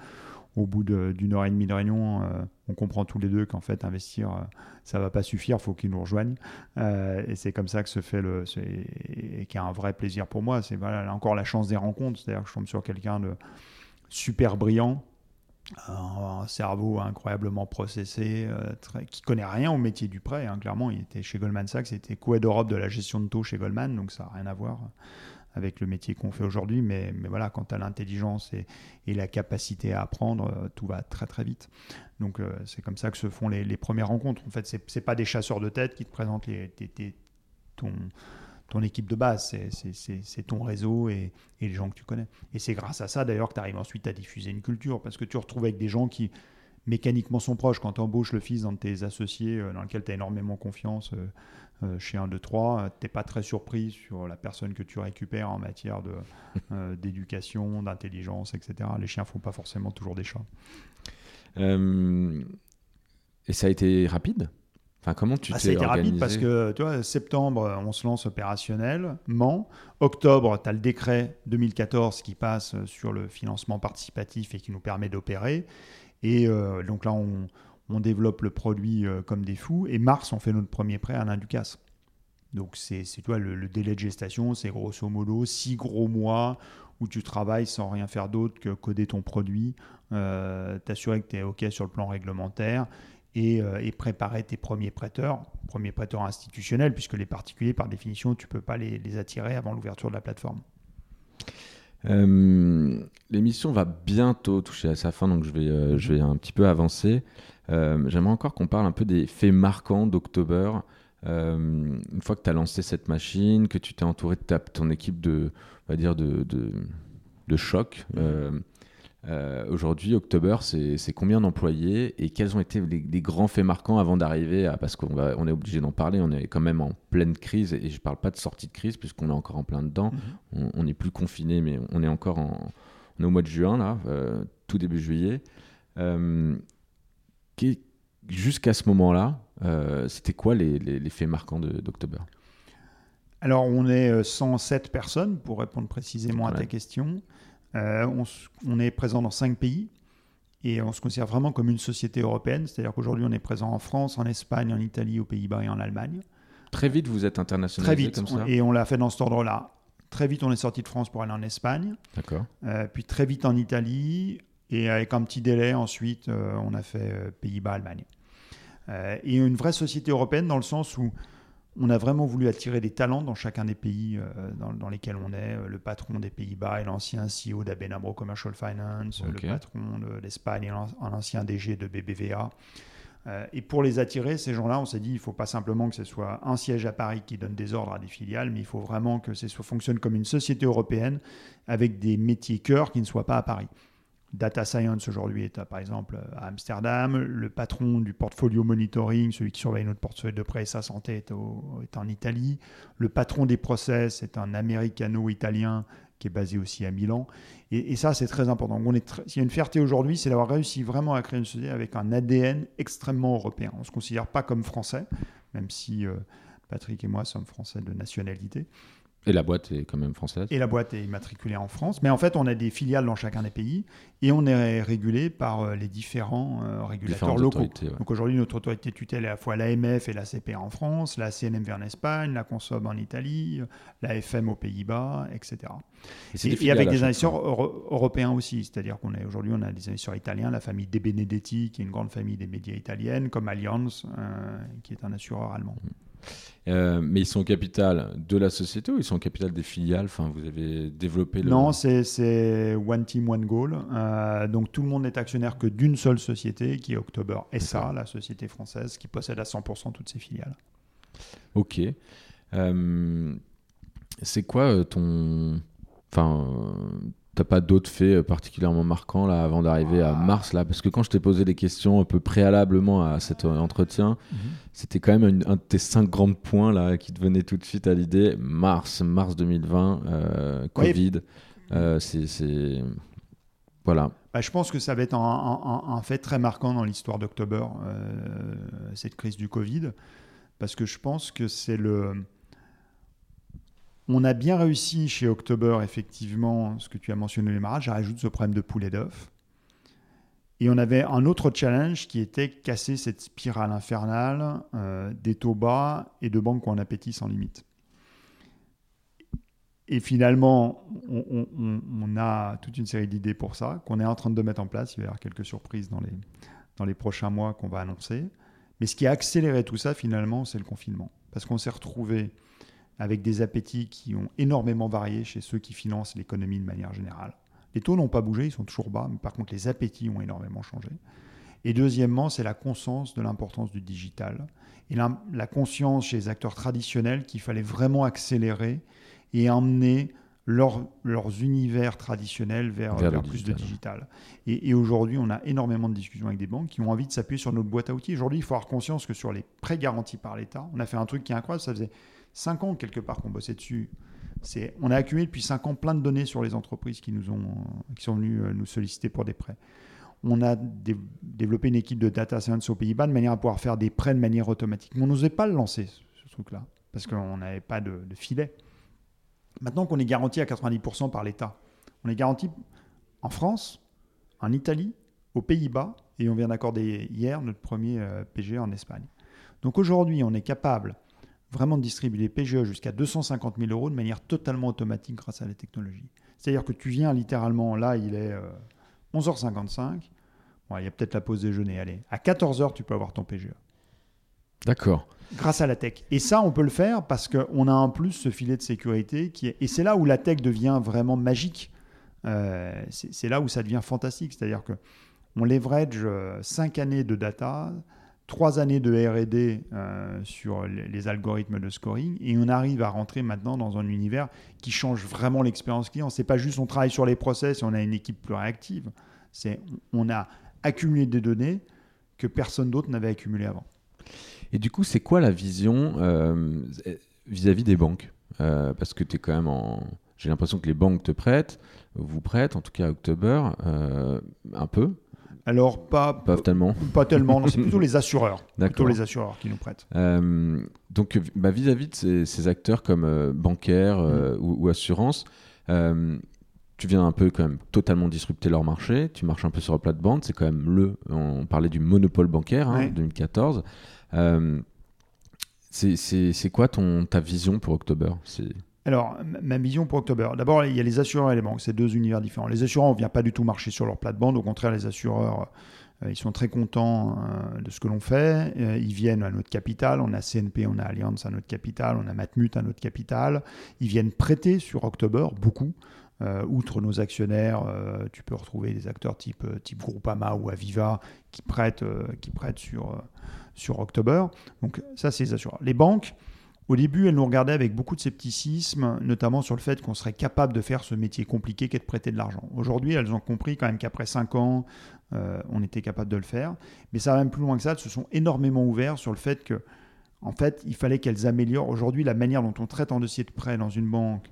au bout d'une heure et demie de réunion, euh, on comprend tous les deux qu'en fait, investir, ça euh, ça va pas suffire, il faut qu'ils nous rejoignent. Euh, et c'est comme ça que se fait le. Et qui a un vrai plaisir pour moi. C'est voilà, encore la chance des rencontres. C'est-à-dire que je tombe sur quelqu'un de super brillant, un cerveau incroyablement processé, très, qui connaît rien au métier du prêt. Hein, clairement, il était chez Goldman Sachs, il était co d'Europe de la gestion de taux chez Goldman, donc ça n'a rien à voir avec le métier qu'on fait aujourd'hui. Mais, mais, voilà, quand tu as l'intelligence et, la capacité à apprendre, euh, tout va très très vite. Donc euh, c'est comme ça que se font les, premières rencontres. En fait, c'est pas des chasseurs de tête qui te présentent les, ton, ton équipe de base, c'est ton réseau et, et, les gens que tu connais. Et c'est grâce à ça d'ailleurs que tu arrives ensuite à diffuser une culture, parce que tu retrouves avec des gens qui mécaniquement sont proches. Quand tu embauches le fils d'un de tes associés euh, dans lequel tu as énormément confiance, euh, chez 1, 2, 3, tu n'es pas très surpris sur la personne que tu récupères en matière [laughs] euh, d'éducation, d'intelligence, etc. Les chiens font pas forcément toujours des chats. Euh, et ça a été rapide? Enfin, comment tu ah, a été rapide parce que, tu vois, septembre, on se lance opérationnellement. Octobre, tu as le décret 2014 qui passe sur le financement participatif et qui nous permet d'opérer. Et donc là, on, on développe le produit euh, comme des fous. Et mars, on fait notre premier prêt à l'Inducas. Donc, c'est toi le, le, délai de gestation, c'est grosso modo six gros mois où tu travailles sans rien faire d'autre que coder ton produit, euh, t'assurer que tu es OK sur le plan réglementaire et, euh, préparer tes premiers prêteurs, premiers prêteurs institutionnels, puisque les particuliers, par définition, tu ne peux pas les, attirer avant l'ouverture de la plateforme. L'émission va bientôt toucher à sa fin, donc je vais, je vais un petit peu avancer. Euh, j'aimerais encore qu'on parle un peu des faits marquants d'October. Euh, une fois que tu as lancé cette machine, que tu t'es entouré de ta, ton équipe de, on va dire de, de, choc. Mhm. Euh, aujourd'hui, October, c'est combien d'employés et quels ont été les, grands faits marquants avant d'arriver à. Parce qu'on on est obligé d'en parler, on est quand même en pleine crise et je ne parle pas de sortie de crise puisqu'on est encore en plein dedans. Mhm. On n'est plus confiné, mais on est encore en, on est au mois de juin, là, tout début juillet. Jusqu'à ce moment-là, euh, c'était quoi les, les, faits marquants d'October? Alors, on est 107 euh, personnes, pour répondre précisément à ta question. Euh, on, est présent dans 5 pays et on se considère vraiment comme une société européenne. C'est-à-dire qu'aujourd'hui, on est présent en France, en Espagne, en Italie, aux Pays-Bas et en Allemagne. Très vite, vous êtes internationalisé Très vite, comme ça et on l'a fait dans cet ordre-là. Très vite, on est sorti de France pour aller en Espagne. D'accord. Euh, puis très vite en Italie. Et avec un petit délai, ensuite, euh, on a fait euh, Pays-Bas, Allemagne. Et une vraie société européenne dans le sens où on a vraiment voulu attirer des talents dans chacun des pays euh, dans, dans lesquels on est. Le patron des Pays-Bas est l'ancien CEO d'ABN AMRO Commercial Finance. Ok. Le patron de l'Espagne est l'an- un ancien DG de BBVA. Euh, et pour les attirer, ces gens-là, on s'est dit, il ne faut pas simplement que ce soit un siège à Paris qui donne des ordres à des filiales, mais il faut vraiment que ce soit, fonctionne comme une société européenne avec des métiers cœurs qui ne soient pas à Paris. Data Science aujourd'hui est par exemple à Amsterdam. Le patron du portfolio monitoring, celui qui surveille notre portefeuille de prêt et sa santé, est, en Italie. Le patron des process est un américano-italien qui est basé aussi à Milan. Et, ça, c'est très important. On est S'il y a une fierté aujourd'hui, c'est d'avoir réussi vraiment à créer une société avec un ADN extrêmement européen. On ne se considère pas comme français, même si euh, Patrick et moi sommes français de nationalité. Et la boîte est quand même française. Et la boîte est immatriculée en France. Mais en fait, on a des filiales dans chacun des pays et on est régulé par euh, les différents euh, régulateurs Différentes locaux. ouais. Donc aujourd'hui, notre autorité tutelle est à la fois l'AMF et la CPA en France, la CNMV en Espagne, la Consob en Italie, la FM aux Pays-Bas, etc. Et, et filiales avec des investisseurs euro- européens aussi. C'est-à-dire qu'on est aujourd'hui, on a des investisseurs italiens, la famille De Benedetti, qui est une grande famille des médias italiennes, comme Allianz, euh, qui est un assureur allemand. Euh, mais ils sont au capital de la société ou ils sont au capital des filiales? Enfin, vous avez développé le. Non, c'est- c'est One Team, One Goal. Euh, donc tout le monde n'est actionnaire que d'une seule société, qui est October SA, la société française, qui possède à 100% toutes ses filiales. Ok. Euh, c'est quoi ton. Enfin, t'as pas d'autres faits euh, particulièrement marquants là avant d'arriver à Ah. mars là? Parce que quand je t'ai posé des questions un peu préalablement à cet euh, entretien, c'était quand même une- un de tes cinq grands points là qui te venait tout de suite à l'idée. Mars, mars 2020, euh, Oui. Covid. euh, c'est-. Voilà. Bah, je pense que ça va être un, un- un- un fait très marquant dans l'histoire d'October, euh, cette crise du Covid, parce que je pense que c'est le... On a bien réussi chez October, effectivement, ce que tu as mentionné, les marades, j'ajoute ce problème de poulet d'œuf. Et on avait un autre challenge qui était casser cette spirale infernale euh, des taux bas et de banques un appétit sans limite. Et finalement, on- on a toute une série d'idées pour ça, qu'on est en train de mettre en place. Il va y avoir quelques surprises dans les, dans les prochains mois qu'on va annoncer. Mais ce qui a accéléré tout ça, finalement, c'est le confinement. Parce qu'on s'est retrouvé avec des appétits qui ont énormément varié chez ceux qui financent l'économie de manière générale. Les taux n'ont pas bougé, ils sont toujours bas, mais par contre, les appétits ont énormément changé. Et deuxièmement, c'est la conscience de l'importance du digital et la, la conscience chez les acteurs traditionnels qu'il fallait vraiment accélérer et emmener leur- leurs univers traditionnels vers, Vers le vers plus de digital. Et, et aujourd'hui, on a énormément de discussions avec des banques qui ont envie de s'appuyer sur notre boîte à outils. Aujourd'hui, il faut avoir conscience que sur les prêts garantis par l'État, on a fait un truc qui est incroyable. Ça faisait 5 ans quelque part qu'on bossait dessus. C'est, on a accumulé depuis 5 ans plein de données sur les entreprises qui, nous ont, qui sont venues euh, nous solliciter pour des prêts. On a dé- développé une équipe de data science aux Pays-Bas de manière à pouvoir faire des prêts de manière automatique. Mais on n'osait pas le lancer, ce, ce truc-là, parce qu'on n'avait pas de, de filet. Maintenant qu'on est garanti à 90% par l'État, on est garanti en France, en Italie, aux Pays-Bas, et on vient d'accorder hier notre premier euh, PGE en Espagne. Donc aujourd'hui, on est capable vraiment de distribuer des PGE jusqu'à 250 000 euros de manière totalement automatique grâce à la technologie. C'est-à-dire que tu viens littéralement, là, il est euh, 11h55. Bon, il y a peut-être la pause déjeuner. Allez, à 14h, tu peux avoir ton PGE D'accord. Grâce à la tech. Et ça, on peut le faire parce qu'on a en plus ce filet de sécurité qui est... Et c'est là où la tech devient vraiment magique. Euh, c'est là où ça devient fantastique. C'est-à-dire que on leverage 5 années de data, 3 années de R&D euh, sur les les algorithmes de scoring, et on arrive à rentrer maintenant dans un univers qui change vraiment l'expérience client. C'est pas juste on travaille sur les process et on a une équipe plus réactive. C'est on a accumulé des données que personne d'autre n'avait accumulées avant. Et du coup, c'est quoi la vision euh, vis-à-vis des banques? Euh, Parce que tu es quand même en. J'ai l'impression que les banques te prêtent, vous prêtent, en tout cas à October, euh, un peu, Alors pas pas tellement. [laughs] Pas tellement, non, c'est plutôt les [laughs] assureurs. Plutôt les assureurs qui nous prêtent. Euh, donc, bah, vis-à-vis de ces, ces acteurs comme euh, bancaires euh, ou, ou assurances, tu viens un peu quand même totalement disrupter leur marché. Tu marches un peu sur la plate-bande. C'est quand même le. On parlait du monopole bancaire, hein, Ouais. 2014. Euh, C'est quoi ton, ta vision pour October? Alors, ma vision pour October, d'abord, il y a les assureurs et les banques, c'est deux univers différents. Les assureurs, on ne vient pas du tout marcher sur leur plate-bande, au contraire, les assureurs, euh, ils sont très contents euh, de ce que l'on fait, ils viennent à notre capital, on a CNP, on a Allianz à notre capital, on a Matmut à notre capital, ils viennent prêter sur October, beaucoup. Outre nos actionnaires, tu peux retrouver des acteurs type, type Groupama ou Aviva qui prêtent, qui sur, sur October. Donc ça, c'est les assureurs. Les banques, au début, elles nous regardaient avec beaucoup de scepticisme, notamment sur le fait qu'on serait capable de faire ce métier compliqué qu'est de prêter de l'argent. Aujourd'hui, elles ont compris quand même qu'après 5 ans, euh, on était capable de le faire. Mais ça va même plus loin que ça. Elles se sont énormément ouvertes sur le fait que, en fait, il fallait qu'elles améliorent. Aujourd'hui, la manière dont on traite un dossier de prêt dans une banque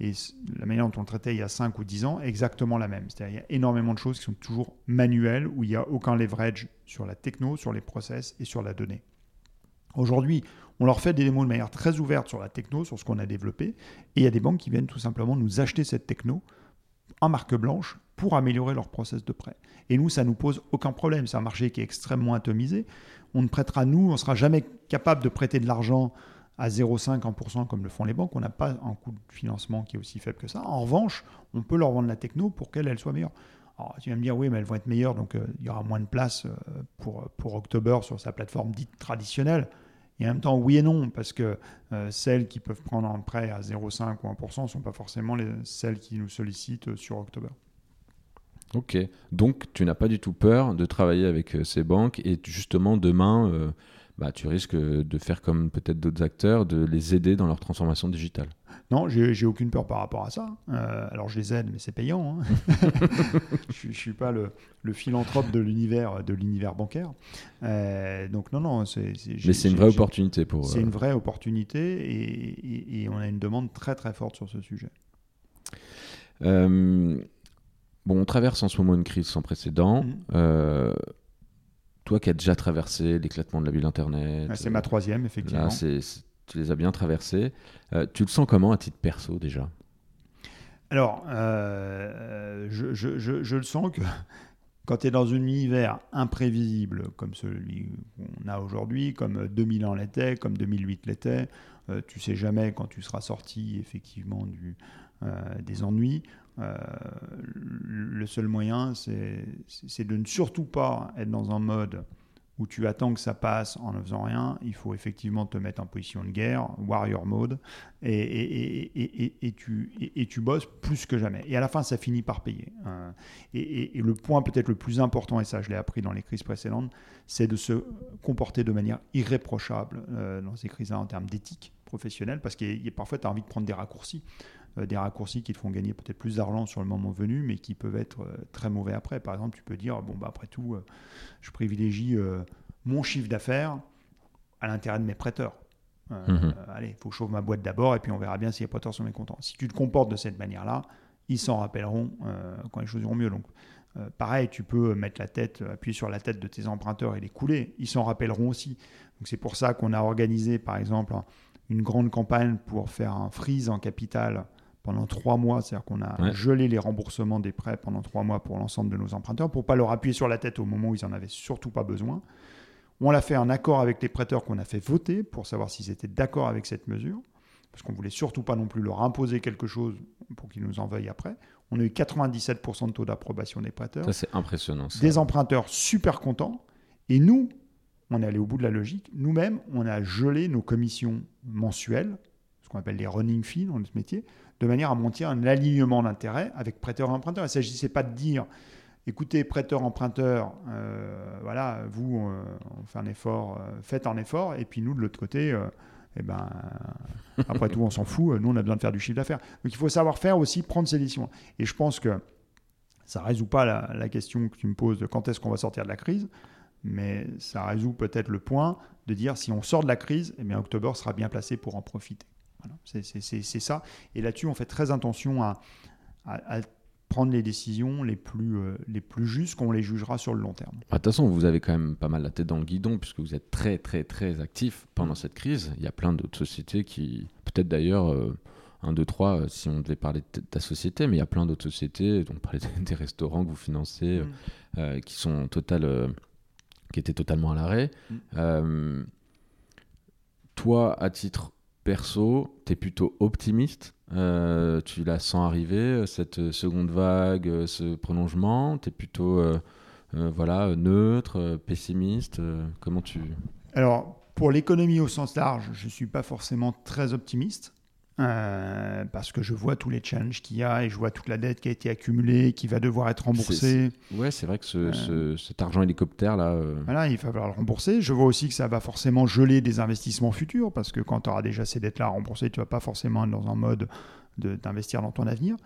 et la manière dont on le traitait il y a 5 ou 10 ans est exactement la même. C'est-à-dire qu'il y a énormément de choses qui sont toujours manuelles, où il n'y a aucun leverage sur la techno, sur les process et sur la donnée. Aujourd'hui, on leur fait des démos de manière très ouverte sur la techno, sur ce qu'on a développé, et il y a des banques qui viennent tout simplement nous acheter cette techno en marque blanche pour améliorer leur process de prêt. Et nous, ça nous pose aucun problème. C'est un marché qui est extrêmement atomisé. On ne prêtera, nous, on ne sera jamais capable de prêter de l'argent à 0,5 1% comme le font les banques. On n'a pas un coût de financement qui est aussi faible que ça. En revanche, on peut leur vendre la techno pour qu'elle elle soit meilleure. Alors, tu vas me dire, oui, mais elles vont être meilleures, donc euh, il y aura moins de place euh, pour, pour October sur sa plateforme dite traditionnelle. Et en même temps, oui et non, parce que euh, celles qui peuvent prendre un prêt à 0,5 ou 1% ne sont pas forcément les, celles qui nous sollicitent sur October. Ok, donc tu n'as pas du tout peur de travailler avec euh, ces banques et justement demain, euh, bah, tu risques de faire comme peut-être d'autres acteurs, de les aider dans leur transformation digitale. Non, j'ai aucune peur par rapport à ça. Euh, alors je les aide, mais c'est payant. Hein. [laughs] [laughs] je ne suis pas le, philanthrope de l'univers de l'univers bancaire. donc non, non. mais c'est une vraie opportunité pour. C'est une vraie opportunité et, et, on a une demande très très forte sur ce sujet. Bon, on traverse en ce moment une crise sans précédent. Mhm. Euh, toi qui as déjà traversé l'éclatement de la bulle Internet. c'est ma troisième, effectivement. Là, tu les as bien traversés. Euh, tu le sens comment à titre perso déjà? Alors, euh, je, je, le sens que [laughs] quand tu es dans un univers imprévisible comme celui qu'on a aujourd'hui, comme 2000 ans l'était, comme 2008 l'était, tu sais jamais quand tu seras sorti effectivement du, des ennuis. Euh, le seul moyen, c'est de ne surtout pas être dans un mode où tu attends que ça passe en ne faisant rien, il faut effectivement te mettre en position de guerre, warrior mode, et, tu, tu bosses plus que jamais. Et à la fin, ça finit par payer. Hein. et, le point peut-être le plus important, et ça je l'ai appris dans les crises précédentes, c'est de se comporter de manière irréprochable euh, dans ces crises-là en termes d'éthique professionnelle, parce que parfois tu as envie de prendre des raccourcis. Euh, des raccourcis qui te font gagner peut-être plus d'argent sur le moment venu, mais qui peuvent être euh, très mauvais après. Par exemple, tu peux dire, bon, bah, après tout, euh, je privilégie mon chiffre d'affaires à l'intérêt de mes prêteurs. Mhm. Allez, il faut que je chauffe ma boîte d'abord et puis on verra bien si les prêteurs sont mécontents. Si tu te comportes de cette manière-là, ils s'en rappelleront quand les choses iront mieux. Donc, pareil, tu peux mettre la tête, appuyer sur la tête de tes emprunteurs et les couler. Ils s'en rappelleront aussi. Donc, c'est pour ça qu'on a organisé, par exemple, une grande campagne pour faire un freeze en capital pendant trois mois, c'est-à-dire qu'on a gelé les remboursements des prêts pendant trois mois pour l'ensemble de nos emprunteurs, pour pas leur appuyer sur la tête au moment où ils en avaient surtout pas besoin. On l'a fait en accord avec les prêteurs qu'on a fait voter pour savoir s'ils étaient d'accord avec cette mesure, parce qu'on voulait surtout pas non plus leur imposer quelque chose pour qu'ils nous en veuillent après. On a eu 97% de taux d'approbation des prêteurs. Ça, c'est impressionnant. Des emprunteurs super contents. Et nous, on est allé au bout de la logique. Nous-mêmes, on a gelé nos commissions mensuelles, qu'on appelle les running fees dans notre métier, de manière à monter un alignement d'intérêt avec prêteur et emprunteur. Il ne s'agissait pas de dire, écoutez, prêteur-emprunteur, euh, voilà, vous, euh, on fait un effort, euh, faites un effort, et puis nous, de l'autre côté, eh ben, [laughs] après tout, on s'en fout, nous, on a besoin de faire du chiffre d'affaires. Donc il faut savoir faire aussi, prendre ses décisions. Et je pense que ça ne résout pas la, question que tu me poses de quand est-ce qu'on va sortir de la crise, mais ça résout peut-être le point de dire si on sort de la crise, eh bien, October sera bien placé pour en profiter. C'est ça. Et là-dessus, on fait très attention à, prendre les décisions les plus, euh, les plus justes qu'on les jugera sur le long terme. Bah, de toute façon, vous avez quand même pas mal la tête dans le guidon puisque vous êtes très, très, très actif pendant cette crise. Il y a plein d'autres sociétés qui, peut-être d'ailleurs, euh, un, deux, trois, euh, si on devait parler de ta société, mais il y a plein d'autres sociétés, [laughs] donc parler des restaurants que vous financez, mm. qui sont total, qui étaient totalement à l'arrêt. Mm toi, à titre perso, tu es plutôt optimiste Tu la sens arriver, cette seconde vague, ce prolongement Tu es plutôt voilà, neutre, pessimiste Comment tu... Alors, pour l'économie au sens large, je ne suis pas forcément très optimiste. Euh, parce que je vois tous les challenges qu'il y a et je vois toute la dette qui a été accumulée, qui va devoir être remboursée. ouais, c'est vrai que ce, cet argent hélicoptère là. Euh, voilà, il va falloir le rembourser. Je vois aussi que ça va forcément geler des investissements futurs parce que quand tu auras déjà ces dettes là à rembourser, tu vas pas forcément être dans un mode d'investir dans ton avenir.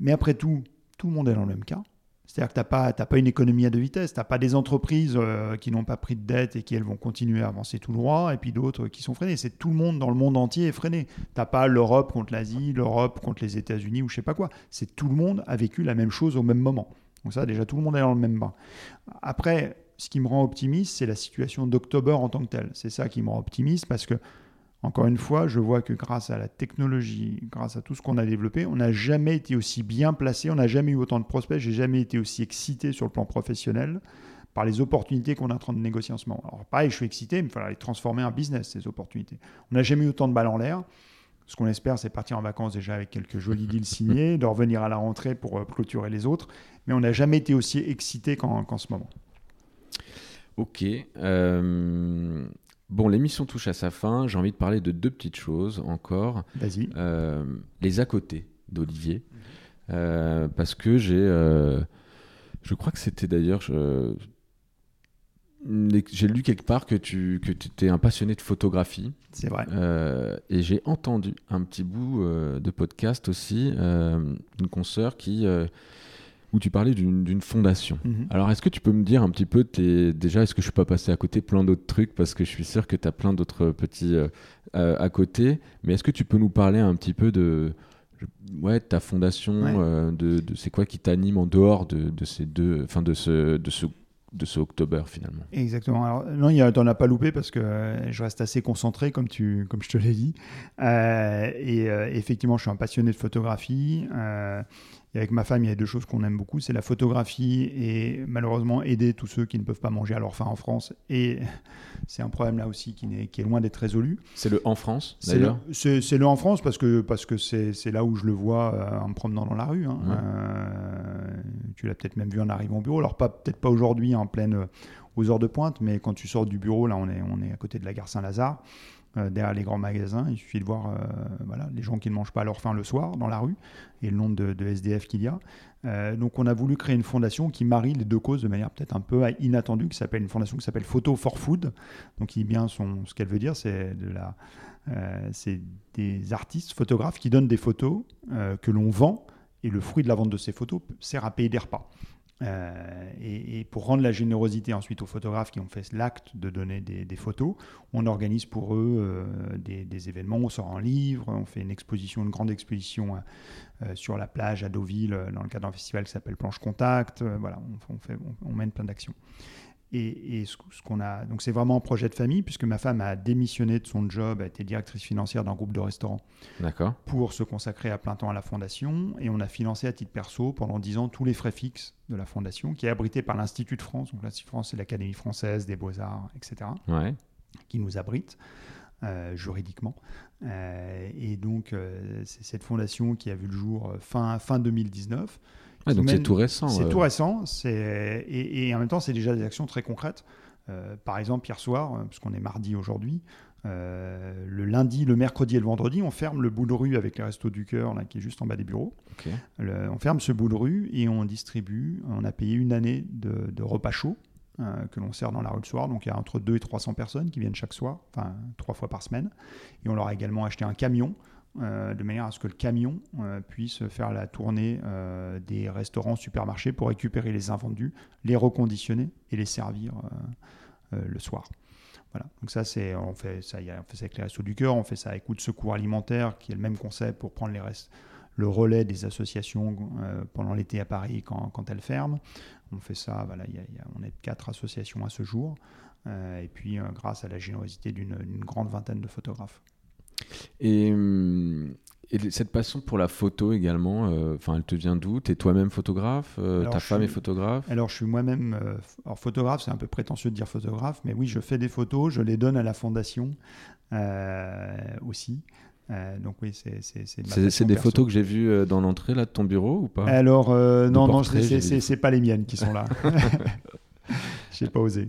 Mais après tout, tout le monde est dans le même cas. C'est-à-dire que tu n'as pas, pas une économie à deux vitesses. Tu n'as pas des entreprises euh, qui n'ont pas pris de dette et qui, elles, vont continuer à avancer tout droit, et puis d'autres qui sont freinées. C'est tout le monde dans le monde entier est freiné. Tu n'as pas l'Europe contre l'Asie, l'Europe contre les États-Unis ou je sais pas quoi. C'est tout le monde a vécu la même chose au même moment. Donc ça, déjà, tout le monde est dans le même bain. Après, ce qui me rend optimiste, c'est la situation d'octobre en tant que telle. C'est ça qui me rend optimiste parce que encore une fois, je vois que grâce à la technologie, grâce à tout ce qu'on a développé, on n'a jamais été aussi bien placé, on n'a jamais eu autant de prospects, j'ai jamais été aussi excité sur le plan professionnel par les opportunités qu'on est en train de négocier en ce moment. Alors pareil, je suis excité, mais il faudra les transformer en business, ces opportunités. On n'a jamais eu autant de balles en l'air. Ce qu'on espère, c'est partir en vacances déjà avec quelques jolis deals [laughs] signés, de revenir à la rentrée pour euh, clôturer les autres. Mais on n'a jamais été aussi excité qu'en ce moment. Ok. Euh, Bon, l'émission touche à sa fin. J'ai envie de parler de deux petites choses encore. Vas-y. Euh, les à côté d'Olivier. Mhm. Euh, parce que j'ai. Euh, je crois que c'était d'ailleurs. J'ai lu quelque part que tu que étais un passionné de photographie. C'est vrai. et j'ai entendu un petit bout de podcast aussi, une consoeur qui où tu parlais d'une fondation. Mhm. Alors, est-ce que tu peux me dire un petit peu, déjà, est-ce que je ne suis pas passé à côté plein d'autres trucs Parce que je suis sûr que tu as plein d'autres petits euh, euh, à côté. Mais est-ce que tu peux nous parler un petit peu de, ouais, ta fondation euh, de, C'est quoi qui t'anime en dehors de, ces deux, enfin de ce, de ce de ce October finalement? Exactement. Alors, non, tu n'en as pas loupé parce que je reste assez concentré comme, tu, comme je te l'ai dit. et effectivement, je suis un passionné de photographie. Et avec ma femme, il y a deux choses qu'on aime beaucoup, c'est la photographie et malheureusement aider tous ceux qui ne peuvent pas manger à leur faim en France. Et [laughs] c'est un problème là aussi qui, est, qui est loin d'être résolu. C'est le en France d'ailleurs C'est le, en France parce que parce que c'est là où je le vois euh, en me promenant dans la rue. Hein. Euh, tu l'as peut-être même vu en arrivant au bureau. Alors pas peut-être pas aujourd'hui en pleine euh, aux heures de pointe, mais quand tu sors du bureau, là on est, on est à côté de la gare Saint-Lazare. Euh, derrière les grands magasins. Il suffit de voir euh, voilà, les gens qui ne mangent pas leur faim le soir dans la rue et le nombre de, SDF qu'il y a. Euh, donc on a voulu créer une fondation qui marie les deux causes de manière peut-être un peu inattendue, qui s'appelle une fondation qui s'appelle Photo for Food. Donc il bien son, ce qu'elle veut dire, c'est de la, c'est des artistes photographes qui donnent des photos que l'on vend et le fruit de la vente de ces photos sert à payer des repas. Euh, et, pour rendre la générosité ensuite aux photographes qui ont fait l'acte de donner des, photos, on organise pour eux euh, des, événements, on sort un livre, on fait une exposition, une grande exposition euh, sur la plage à Deauville dans le cadre d'un festival qui s'appelle Planche Contact. voilà, on, fait, on, mène plein d'actions. Et, ce, qu'on a, donc c'est vraiment un projet de famille puisque ma femme a démissionné de son job, a été directrice financière d'un groupe de restaurants, pour se consacrer à plein temps à la fondation. Et on a financé à titre perso pendant 10 ans tous les frais fixes de la fondation, qui est abrité par l'Institut de France. Donc l'Institut de France, c'est l'Académie française des beaux arts, etc., qui nous abrite. Euh, juridiquement. Euh, et donc, euh, c'est cette fondation qui a vu le jour fin, fin 2019 donc c'est tout récent. C'est tout récent. Et, et, en même temps, c'est déjà des actions très concrètes. Euh, par exemple, hier soir, euh, puisqu'on est mardi aujourd'hui, euh, le lundi, le mercredi et le vendredi, on ferme le bout de rue avec les Restos du Cœur, là, qui est juste en bas des bureaux. on ferme ce bout de rue et on distribue, on a payé une année de, repas chauds que l'on sert dans la rue le soir. Donc il y a entre 2 et 300 personnes qui viennent chaque soir, enfin trois fois par semaine. Et on leur a également acheté un camion euh, de manière à ce que le camion euh, puisse faire la tournée euh, des restaurants, supermarchés pour récupérer les invendus, les reconditionner et les servir le soir. Voilà. Donc ça, c'est on fait ça, avec les restos du cœur, on fait ça avec Coup de Secours Alimentaire, qui est le même concept pour prendre les restes, le relais des associations pendant l'été à Paris quand, elles ferment. On fait ça, voilà, on est quatre associations à ce jour, et puis grâce à la générosité d'une grande vingtaine de photographes. Et, hum, Et cette passion pour la photo également, enfin, elle te vient d'où? Tu es toi-même photographe Ta femme est photographe? Alors, je suis moi-même photographe, c'est un peu prétentieux de dire photographe, mais oui, je fais des photos, je les donne à la fondation aussi. Euh, donc oui, c'est c'est des photos que j'ai vues euh, dans l'entrée là de ton bureau ou pas? Alors euh, non non, c'est pas les miennes qui sont là. [laughs] [laughs] j'ai pas osé.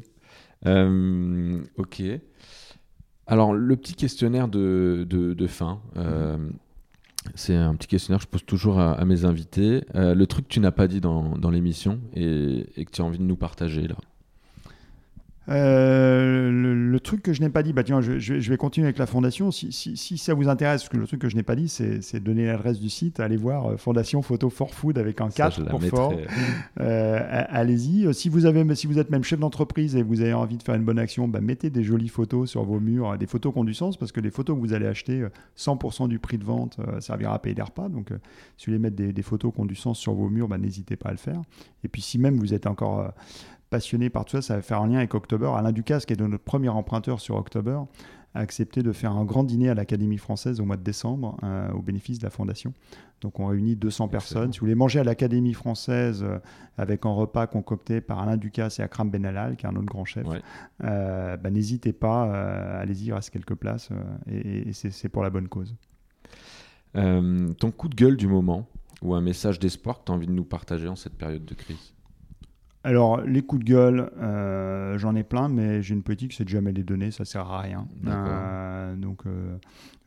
ok. Alors le petit questionnaire de, de, fin. C'est un petit questionnaire que je pose toujours à, mes invités. le truc que tu n'as pas dit dans, dans l'émission et, et, que tu as envie de nous partager là. Euh, le, truc que je n'ai pas dit, bah tiens, je, je, vais continuer avec la fondation. Si, si, si, ça vous intéresse, parce que le truc que je n'ai pas dit, c'est donner l'adresse du site. Allez voir euh, Fondation Photo for Food avec un 4 pour fort. Euh, Allez-y. Si vous, avez, si vous êtes même chef d'entreprise et vous avez envie de faire une bonne action, bah, mettez des jolies photos sur vos murs, des photos qui ont du sens, parce que les photos que vous allez acheter, 100% du prix de vente servira à payer des repas. Donc, si vous voulez mettre des, des, photos qui ont du sens sur vos murs, bah, n'hésitez pas à le faire. Et puis, si même vous êtes encore passionné par tout ça, ça va faire un lien avec October. Alain Ducasse, qui est notre premier emprunteur sur October, a accepté de faire un grand dîner à l'Académie française au mois de décembre euh, au bénéfice de la fondation. Donc on réunit 200 personnes. Si vous voulez manger à l'Académie française euh, avec un repas concocté par Alain Ducasse et Akram Benalal, qui est un autre grand chef, euh, bah, n'hésitez pas, allez-y, il reste quelques places et, et c'est pour la bonne cause. ton coup de gueule du moment ou un message d'espoir que tu as envie de nous partager en cette période de crise? Alors, les coups de gueule, euh, j'en ai plein, mais j'ai une politique, c'est de jamais les donner, ça sert à rien. Euh, donc, euh,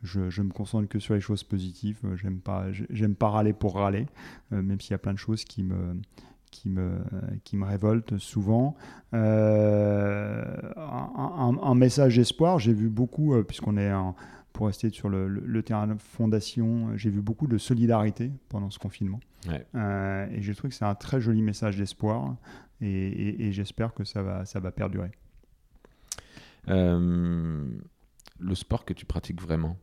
je, je, me concentre que sur les choses positives. J'aime pas, j'aime pas râler pour râler, même s'il y a plein de choses qui me, qui me, qui me révoltent souvent. Un, un, message d'espoir, j'ai vu beaucoup, puisqu'on est en pour rester sur le, terrain de fondation, j'ai vu beaucoup de solidarité pendant ce confinement. Euh, et j'ai trouvé que c'est un très joli message d'espoir et, j'espère que ça va, ça va perdurer. Euh, le sport que tu pratiques vraiment?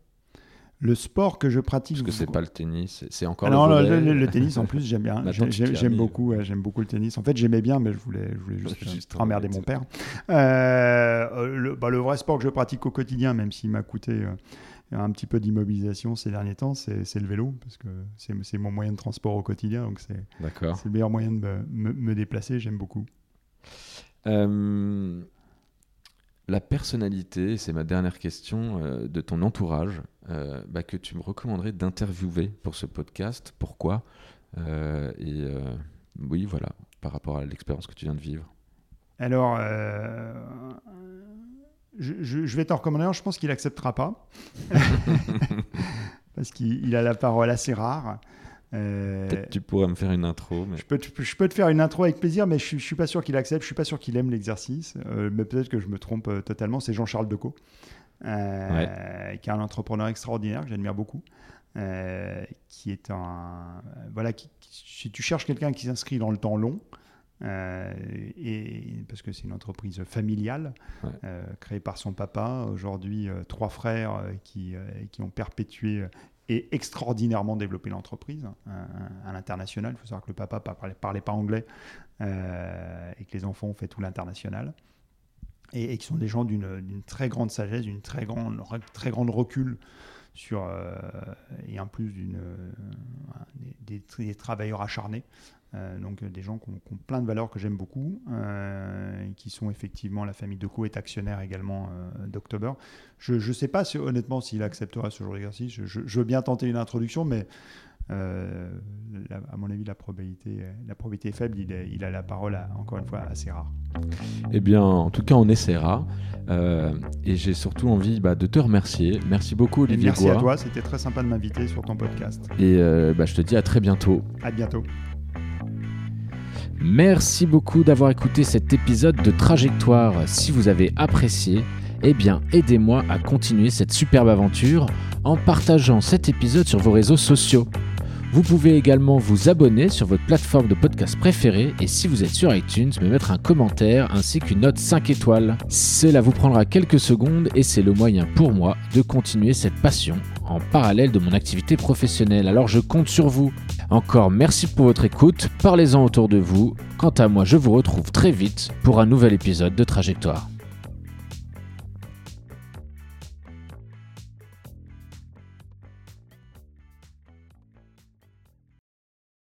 Le sport que je pratique. Parce que c'est pas le tennis, c'est encore Alors, le, le, tennis en plus j'aime bien, [laughs] j'aime beaucoup, j'aime beaucoup le tennis. En fait j'aimais bien, mais je voulais, je voulais juste, [laughs] emmerder mon père. Euh, le, bah, le, vrai sport que je pratique au quotidien, même s'il m'a coûté euh, un petit peu d'immobilisation ces derniers temps, c'est le vélo, parce que c'est mon moyen de transport au quotidien, donc c'est le meilleur moyen de me, me, déplacer. J'aime beaucoup. Euh, la personnalité, c'est ma dernière question, euh, de ton entourage euh, bah, que tu me recommanderais d'interviewer pour ce podcast. Pourquoi euh, Et oui, voilà, par rapport à l'expérience que tu viens de vivre. Alors, je, vais t'en recommander un, je pense qu'il n'acceptera pas. [laughs] [laughs] Parce qu'il a la parole assez rare. Euh, Peut-être tu pourrais me faire une intro. Je, peux, je, peux, te faire une intro avec plaisir, mais je ne suis pas sûr qu'il accepte. Je ne suis pas sûr qu'il aime l'exercice. Euh, mais peut-être que je me trompe euh, totalement. C'est Jean-Charles Decaux, qui est un entrepreneur extraordinaire que j'admire beaucoup. qui est un. Voilà, si tu cherches quelqu'un qui s'inscrit dans le temps long, et, parce que c'est une entreprise familiale créée par son papa. Aujourd'hui, trois frères qui, qui ont perpétué et extraordinairement développé l'entreprise hein, à, l'international. Il faut savoir que le papa ne parlait, pas anglais euh, et que les enfants ont fait tout l'international. Et, qui sont des gens d'une très grande sagesse, d'une très grande, recul sur, euh, et en plus d'une, des, des, travailleurs acharnés euh, donc des gens qui ont, plein de valeurs que j'aime beaucoup, euh, qui sont effectivement la famille Deco est actionnaire également euh, d'October. Je ne sais pas si, honnêtement s'il acceptera ce genre d'exercice. Je, veux bien tenter une introduction, mais à mon avis la probabilité, la probabilité est faible. Il, il a la parole, encore une fois, assez rare. Eh bien, en tout cas, on essaiera. et j'ai surtout envie bah, de te remercier. Merci beaucoup, Olivier. merci à toi. C'était très sympa de m'inviter sur ton podcast. Et bah, je te dis à très bientôt. À bientôt. Merci beaucoup d'avoir écouté cet épisode de Trajectoire. Si vous avez apprécié, eh bien aidez-moi à continuer cette superbe aventure en partageant cet épisode sur vos réseaux sociaux. Vous pouvez également vous abonner sur votre plateforme de podcast préférée et si vous êtes sur iTunes, me mettre un commentaire ainsi qu'une note 5 étoiles. Cela vous prendra quelques secondes et c'est le moyen pour moi de continuer cette passion en parallèle de mon activité professionnelle. Alors je compte sur vous. Encore merci pour votre écoute, parlez-en autour de vous. Quant à moi, je vous retrouve très vite pour un nouvel épisode de Trajectoire.